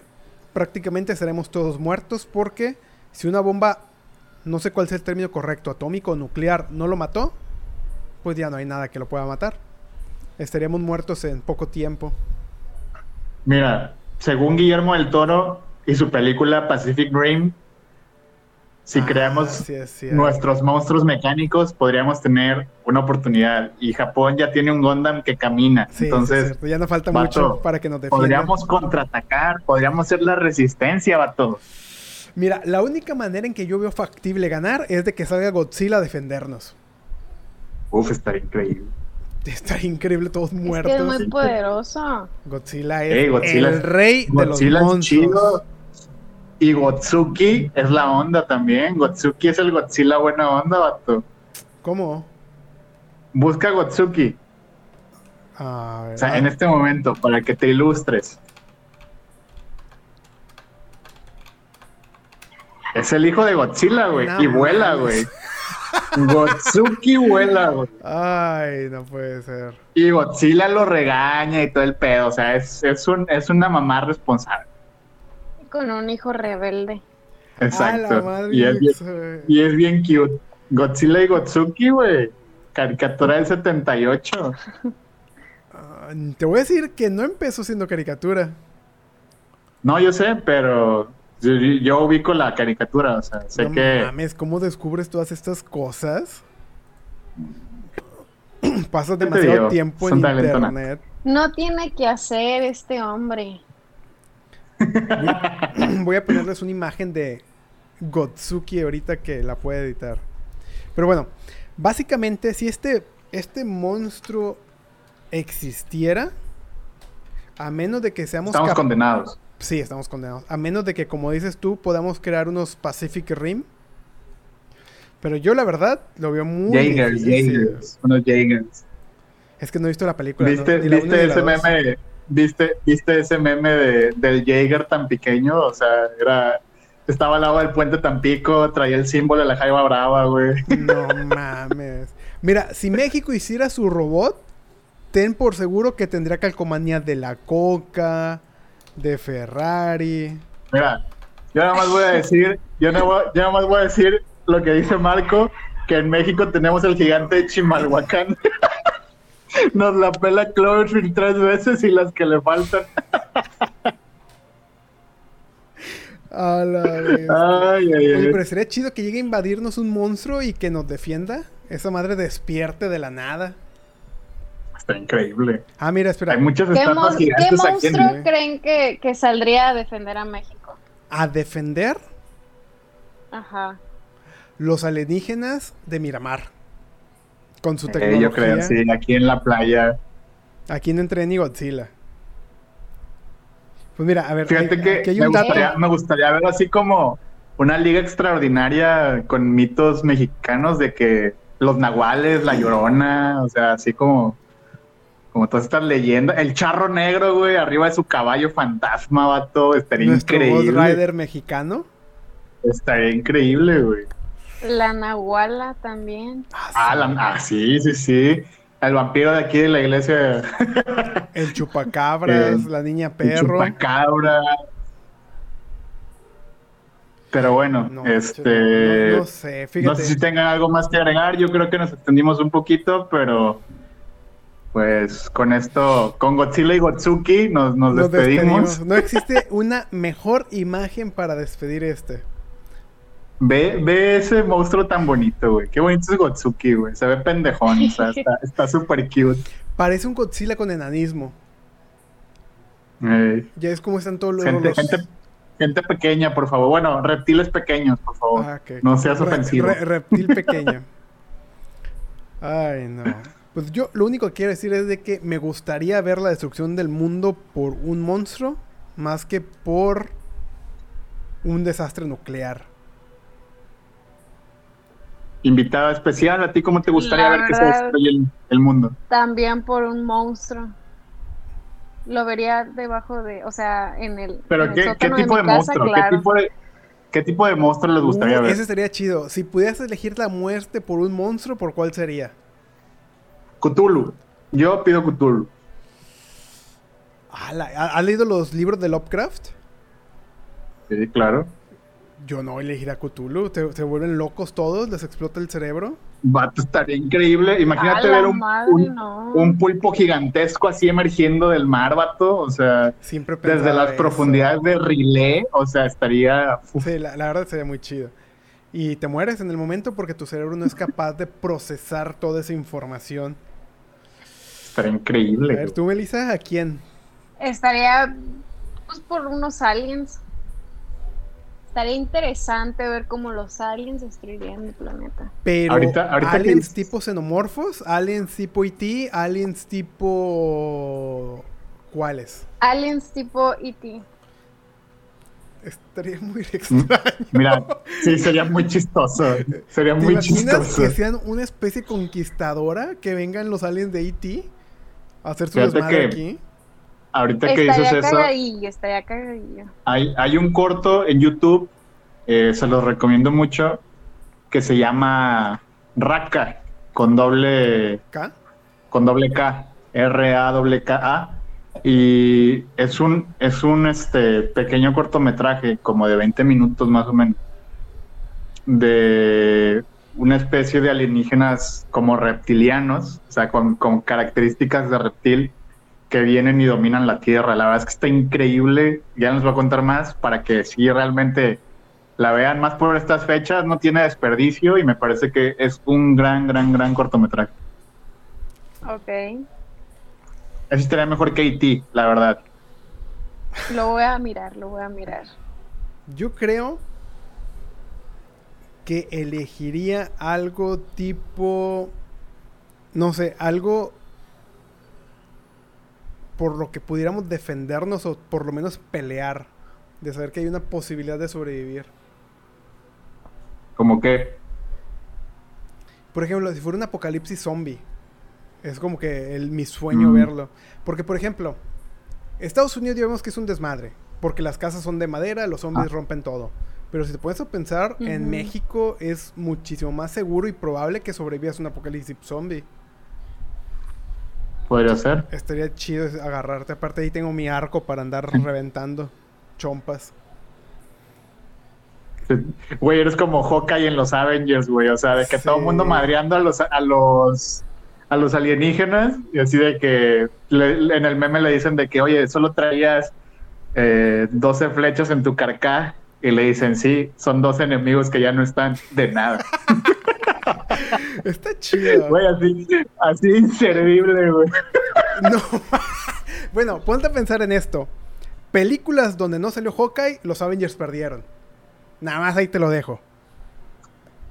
[SPEAKER 2] prácticamente seremos todos muertos porque si una bomba, no sé cuál sea el término correcto, atómico o nuclear, no lo mató, pues ya no hay nada que lo pueda matar. Estaríamos muertos en poco tiempo.
[SPEAKER 3] Mira, según Guillermo del Toro y su película Pacific Rim, si
[SPEAKER 2] Ah,
[SPEAKER 3] creamos
[SPEAKER 2] sí es
[SPEAKER 3] nuestros monstruos mecánicos, podríamos tener una oportunidad. Y Japón ya tiene un Gundam que camina.
[SPEAKER 2] Sí, es
[SPEAKER 3] entonces,
[SPEAKER 2] ya no falta
[SPEAKER 3] vato,
[SPEAKER 2] mucho para que nos defiendan.
[SPEAKER 3] podríamos contraatacar, podríamos ser la resistencia, vato.
[SPEAKER 2] Mira, la única manera en que yo veo factible ganar es de que salga Godzilla a defendernos.
[SPEAKER 3] Uf, estaría increíble.
[SPEAKER 2] Está increíble, todos
[SPEAKER 1] Es
[SPEAKER 2] muertos.
[SPEAKER 1] que es muy poderoso.
[SPEAKER 2] Godzilla es
[SPEAKER 3] Godzilla-
[SPEAKER 2] el rey de los
[SPEAKER 3] es chido. Y Gotsuki es la onda también. Gotsuki es el Godzilla buena onda, vato.
[SPEAKER 2] ¿Cómo?
[SPEAKER 3] Busca Gotsuki.
[SPEAKER 2] A ver,
[SPEAKER 3] O sea,
[SPEAKER 2] ah,
[SPEAKER 3] en este momento, para que te ilustres. Es el hijo de Godzilla, güey.
[SPEAKER 2] No
[SPEAKER 3] y vuela, güey. Gotsuki vuela, güey.
[SPEAKER 2] Ay, no puede ser.
[SPEAKER 3] Y Godzilla lo regaña y todo el pedo. O sea, es, es, un, es una mamá responsable.
[SPEAKER 1] Con un hijo rebelde.
[SPEAKER 3] Exacto.
[SPEAKER 2] madre,
[SPEAKER 3] Y es, bien, y es bien cute. Godzilla y Gotsuki, güey. Caricatura del 78.
[SPEAKER 2] Ah, te voy a decir que no empezó siendo caricatura.
[SPEAKER 3] No, yo sé, pero yo, yo ubico la caricatura. O sea, sé
[SPEAKER 2] no
[SPEAKER 3] que.
[SPEAKER 2] mames, ¿cómo descubres todas estas cosas? Pasas demasiado tiempo
[SPEAKER 3] Son
[SPEAKER 2] en
[SPEAKER 3] nato.
[SPEAKER 2] internet.
[SPEAKER 1] No tiene que hacer este hombre.
[SPEAKER 2] Voy a ponerles una imagen de Gotsuki ahorita que la puede editar. Pero bueno, básicamente si este, este monstruo existiera, a menos de que seamos
[SPEAKER 3] Estamos condenados.
[SPEAKER 2] Sí, estamos condenados. A menos de que, como dices tú, podamos crear unos Pacific Rim. Pero yo, la verdad, lo veo muy
[SPEAKER 3] Jaegers, unos Jaegers.
[SPEAKER 2] Es que no he visto la película.
[SPEAKER 3] ¿Viste, viste
[SPEAKER 2] la
[SPEAKER 3] ese meme? ¿Viste, ¿Viste ese meme de, del Jaeger tan pequeño? O sea, era estaba al lado del puente Tampico, traía el símbolo de la Jaiba Brava, güey.
[SPEAKER 2] No mames. Mira, si México hiciera su robot, ten por seguro que tendría calcomanía de la Coca, de Ferrari.
[SPEAKER 3] Mira, yo nada más voy a decir, yo nada, más- yo nada más voy a decir lo que dice Marco, que en México tenemos el gigante de Chimalhuacán. Nos la pela Cloverfield tres veces y las que le faltan.
[SPEAKER 2] A la vez.
[SPEAKER 3] Ay, ay,
[SPEAKER 2] Oye, pero sería chido que llegue a invadirnos un monstruo y que nos defienda. Esa madre despierte de la nada.
[SPEAKER 3] Está increíble.
[SPEAKER 2] Ah, mira, espera.
[SPEAKER 3] Hay muchas
[SPEAKER 1] ¿Qué,
[SPEAKER 3] estatuas
[SPEAKER 1] mon- qué
[SPEAKER 3] gigantes aquí en
[SPEAKER 1] monstruo creen que, que saldría a defender a México?
[SPEAKER 2] A defender
[SPEAKER 1] Ajá.
[SPEAKER 2] los alienígenas de Miramar. Con su
[SPEAKER 3] Eh,
[SPEAKER 2] tecnología.
[SPEAKER 3] yo creo, sí, aquí en la playa.
[SPEAKER 2] Aquí no entré ni Godzilla. Pues mira, a ver,
[SPEAKER 3] Fíjate
[SPEAKER 2] hay-
[SPEAKER 3] que
[SPEAKER 2] aquí hay
[SPEAKER 3] me
[SPEAKER 2] dato.
[SPEAKER 3] gustaría, me gustaría ver así como una liga extraordinaria con mitos mexicanos de que los nahuales, la llorona, o sea, así como, como todas estas leyendas. El charro negro, güey, arriba de su caballo fantasma, vato, estaría
[SPEAKER 2] Nuestro Ghost
[SPEAKER 3] increíble.
[SPEAKER 2] Rider mexicano.
[SPEAKER 3] Estaría increíble, güey.
[SPEAKER 1] La Nahuala también.
[SPEAKER 3] Ah, la- ah, sí, sí, sí. El vampiro de aquí de la iglesia.
[SPEAKER 2] El chupacabras,
[SPEAKER 3] Eh,
[SPEAKER 2] la niña
[SPEAKER 3] el
[SPEAKER 2] perro.
[SPEAKER 3] chupacabra. Pero bueno,
[SPEAKER 2] No,
[SPEAKER 3] este.
[SPEAKER 2] no, no sé,
[SPEAKER 3] No
[SPEAKER 2] fíjate.
[SPEAKER 3] sé si tengan algo más que agregar. Yo creo que nos extendimos un poquito, pero pues con esto, con Godzilla y Gotsuki nos, nos,
[SPEAKER 2] Nos
[SPEAKER 3] despedimos.
[SPEAKER 2] despedimos. No existe una mejor imagen para despedir este.
[SPEAKER 3] Ve, ve ese monstruo tan bonito, güey. Qué bonito es Gotsuki, güey. Se ve pendejón, o sea, está- está súper cute.
[SPEAKER 2] Parece un Godzilla con enanismo.
[SPEAKER 3] Eh,
[SPEAKER 2] Ya es como están todos los.
[SPEAKER 3] gente,
[SPEAKER 2] los-
[SPEAKER 3] gente, gente pequeña, por favor. Bueno, reptiles pequeños, por favor.
[SPEAKER 2] Ah.
[SPEAKER 3] No seas
[SPEAKER 2] Re-
[SPEAKER 3] ofensivo.
[SPEAKER 2] re- reptil pequeño. Ay, no. Pues yo lo único que quiero decir es de que me gustaría ver la destrucción del mundo por un monstruo más que por un desastre nuclear.
[SPEAKER 3] Invitada especial, ¿a ti cómo te gustaría
[SPEAKER 1] La
[SPEAKER 3] ver que se destruye el, el mundo?
[SPEAKER 1] También por un monstruo. Lo vería debajo de, o sea, en el.
[SPEAKER 3] Pero
[SPEAKER 1] en el
[SPEAKER 3] ¿qué, tipo de
[SPEAKER 1] casa,
[SPEAKER 3] monstruo? ¿Qué
[SPEAKER 1] claro.
[SPEAKER 3] tipo de, ¿Qué tipo de monstruo les gustaría
[SPEAKER 2] Uh,
[SPEAKER 3] ver?
[SPEAKER 2] ese sería chido. Si pudieras elegir la muerte por un monstruo, ¿por cuál sería?
[SPEAKER 3] Cthulhu. Yo pido Cthulhu.
[SPEAKER 2] Ah, la- ¿ha- ¿Has leído los libros de Lovecraft?
[SPEAKER 3] Sí, claro.
[SPEAKER 2] Yo no elegiría Cthulhu. te- se vuelven locos todos, les explota el cerebro.
[SPEAKER 3] Vato, estaría increíble. Imagínate
[SPEAKER 1] A
[SPEAKER 3] ver un,
[SPEAKER 1] madre,
[SPEAKER 3] un,
[SPEAKER 1] no.
[SPEAKER 3] un pulpo gigantesco así emergiendo del mar, vato. O sea,
[SPEAKER 2] Siempre
[SPEAKER 3] desde las
[SPEAKER 2] eso.
[SPEAKER 3] profundidades de Rilé. O sea, estaría... uf,
[SPEAKER 2] Sí, la, la verdad sería muy chido. Y te mueres en el momento porque tu cerebro no es capaz de procesar toda esa información.
[SPEAKER 3] estaría
[SPEAKER 2] A
[SPEAKER 3] increíble.
[SPEAKER 2] ver, tú, Melissa, ¿a quién?
[SPEAKER 1] Estaría pues por unos aliens. Estaría interesante ver cómo los aliens destruirían el planeta.
[SPEAKER 2] Pero
[SPEAKER 3] Ahorita- ahorita que
[SPEAKER 2] aliens tipo xenomorfos, aliens tipo IT, aliens tipo... ¿Cuáles?
[SPEAKER 1] Aliens tipo E E.T.
[SPEAKER 2] Estaría muy extraño.
[SPEAKER 3] Mira, sí, sería muy chistoso. Sería
[SPEAKER 2] ¿Te
[SPEAKER 3] muy
[SPEAKER 2] imaginas
[SPEAKER 3] chistoso.
[SPEAKER 2] que sean una especie conquistadora? Que vengan los aliens de E.T. a hacer su desmadre
[SPEAKER 3] que-
[SPEAKER 2] aquí.
[SPEAKER 3] Ahorita que dices eso,
[SPEAKER 1] cagadillo, estaría cagadillo.
[SPEAKER 3] hay, hay un corto en YouTube, eh, se los recomiendo mucho, que se llama Raka, con doble
[SPEAKER 2] ¿Acá?
[SPEAKER 3] con doble K, R A W K A y es un es un este pequeño cortometraje como de 20 minutos más o menos de una especie de alienígenas como reptilianos, o sea, con, con características de reptil que vienen y dominan la Tierra. La verdad es que está increíble, ya les voy a contar más para que si realmente la vean más por estas fechas, no tiene desperdicio y me parece que es un gran, gran, gran cortometraje.
[SPEAKER 1] Ok.
[SPEAKER 3] Ese estaría mejor que E.T., la verdad.
[SPEAKER 1] Lo voy a mirar, lo voy a mirar.
[SPEAKER 2] Yo creo que elegiría algo tipo, no sé, algo por lo que pudiéramos defendernos o por lo menos pelear, de saber que hay una posibilidad de sobrevivir.
[SPEAKER 3] Como que,
[SPEAKER 2] Por ejemplo, si fuera un apocalipsis zombie, es como que el, mi sueño
[SPEAKER 3] Mm.
[SPEAKER 2] verlo. Porque, por ejemplo, Estados Unidos ya vemos que es un desmadre, porque las casas son de madera, los zombies
[SPEAKER 3] Ah.
[SPEAKER 2] rompen todo. Pero si te pones a pensar, en. México es muchísimo más seguro y probable que sobrevivas a un apocalipsis zombie.
[SPEAKER 3] Podría ser.
[SPEAKER 2] Estaría chido agarrarte. Aparte ahí tengo mi arco para andar reventando chompas.
[SPEAKER 3] Güey, eres como Hawkeye en los Avengers, güey. O sea, de que
[SPEAKER 2] Sí.
[SPEAKER 3] todo el mundo madreando a los, a los a los alienígenas. Y así de que le- en el meme le dicen de que, oye, solo traías eh, 12 flechas en tu carcaj. Y le dicen, sí, son dos enemigos que ya no están de nada.
[SPEAKER 2] Está chido.
[SPEAKER 3] Güey, así, así inservible, güey.
[SPEAKER 2] No. bueno, ponte a pensar en esto. Películas donde no salió Hawkeye, los Avengers perdieron. Nada más ahí te lo dejo.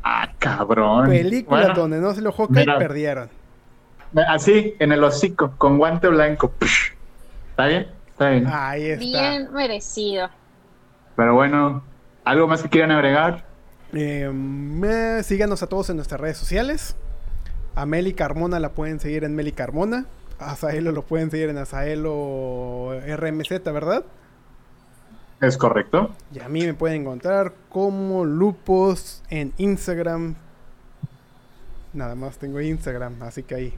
[SPEAKER 3] Ah, cabrón.
[SPEAKER 2] Películas
[SPEAKER 3] Bueno,
[SPEAKER 2] donde no salió Hawkeye,
[SPEAKER 3] mira.
[SPEAKER 2] perdieron.
[SPEAKER 3] Así, en el hocico, con guante blanco. ¿Está bien? Está bien.
[SPEAKER 2] Ahí está.
[SPEAKER 1] Bien merecido.
[SPEAKER 3] Pero bueno, ¿algo más que quieran agregar?
[SPEAKER 2] Eh, me- síganos a todos en nuestras redes sociales. A Meli Carmona la pueden seguir en Meli Carmona. A Azaelo lo pueden seguir en Azaelo RMZ, ¿verdad?
[SPEAKER 3] ¿Es correcto?
[SPEAKER 2] Y a mí me pueden encontrar como Lupos en Instagram. Nada más tengo Instagram, así que ahí.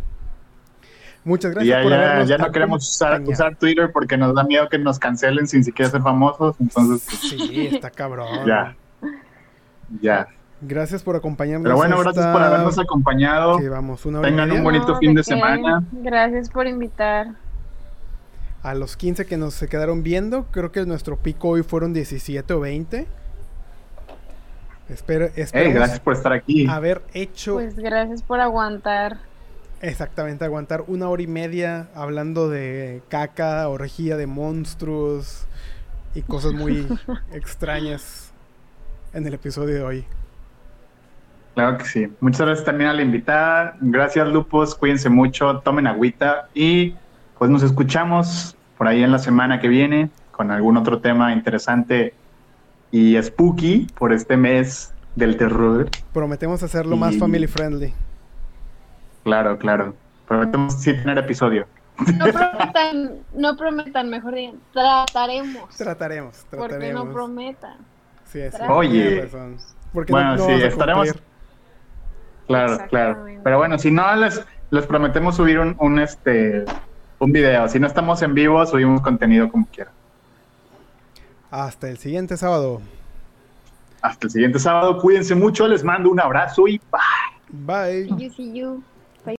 [SPEAKER 2] Muchas gracias
[SPEAKER 3] ya,
[SPEAKER 2] por
[SPEAKER 3] ya, ya no queremos usar Twitter porque nos da miedo que nos cancelen sin siquiera ser famosos. Entonces, pues,
[SPEAKER 2] Sí, está cabrón.
[SPEAKER 3] ya. Ya.
[SPEAKER 2] Gracias por acompañarnos.
[SPEAKER 3] Pero bueno, gracias por habernos acompañado.
[SPEAKER 2] que vamos, una hora y
[SPEAKER 3] Tengan un bonito
[SPEAKER 1] No,
[SPEAKER 3] fin de semana.
[SPEAKER 1] Gracias por invitar.
[SPEAKER 2] A los 15 que nos se quedaron viendo, creo que nuestro pico hoy fueron 17 o 20. Espero,
[SPEAKER 3] Hey, gracias por estar aquí.
[SPEAKER 2] haber hecho
[SPEAKER 1] Pues gracias por aguantar.
[SPEAKER 2] exactamente aguantar una hora y media hablando de caca, orgía de monstruos y cosas muy extrañas en el episodio de hoy.
[SPEAKER 3] Claro que sí. Muchas gracias también a la invitada. Gracias, Lupos. Cuídense mucho, tomen agüita y pues nos escuchamos por ahí en la semana que viene con algún otro tema interesante y spooky por este mes del terror.
[SPEAKER 2] Prometemos hacerlo más family friendly.
[SPEAKER 3] Claro, claro. Prometemos sí tener episodio.
[SPEAKER 1] No prometan, no prometan, mejor digan, trataremos.
[SPEAKER 2] Trataremos,
[SPEAKER 1] Porque
[SPEAKER 2] trataremos.
[SPEAKER 1] no prometan.
[SPEAKER 2] Sí, sí,
[SPEAKER 3] Oye.
[SPEAKER 2] razón. Porque
[SPEAKER 3] Bueno,
[SPEAKER 2] no, no
[SPEAKER 3] sí, estaremos-. Claro, claro. Pero bueno, si no les, les prometemos subir un, un este un video. Si no estamos en vivo, subimos contenido como quiera.
[SPEAKER 2] Hasta el siguiente sábado.
[SPEAKER 3] Hasta el siguiente sábado. Cuídense mucho. Les mando un abrazo y bye.
[SPEAKER 2] Bye.
[SPEAKER 1] See you, see you.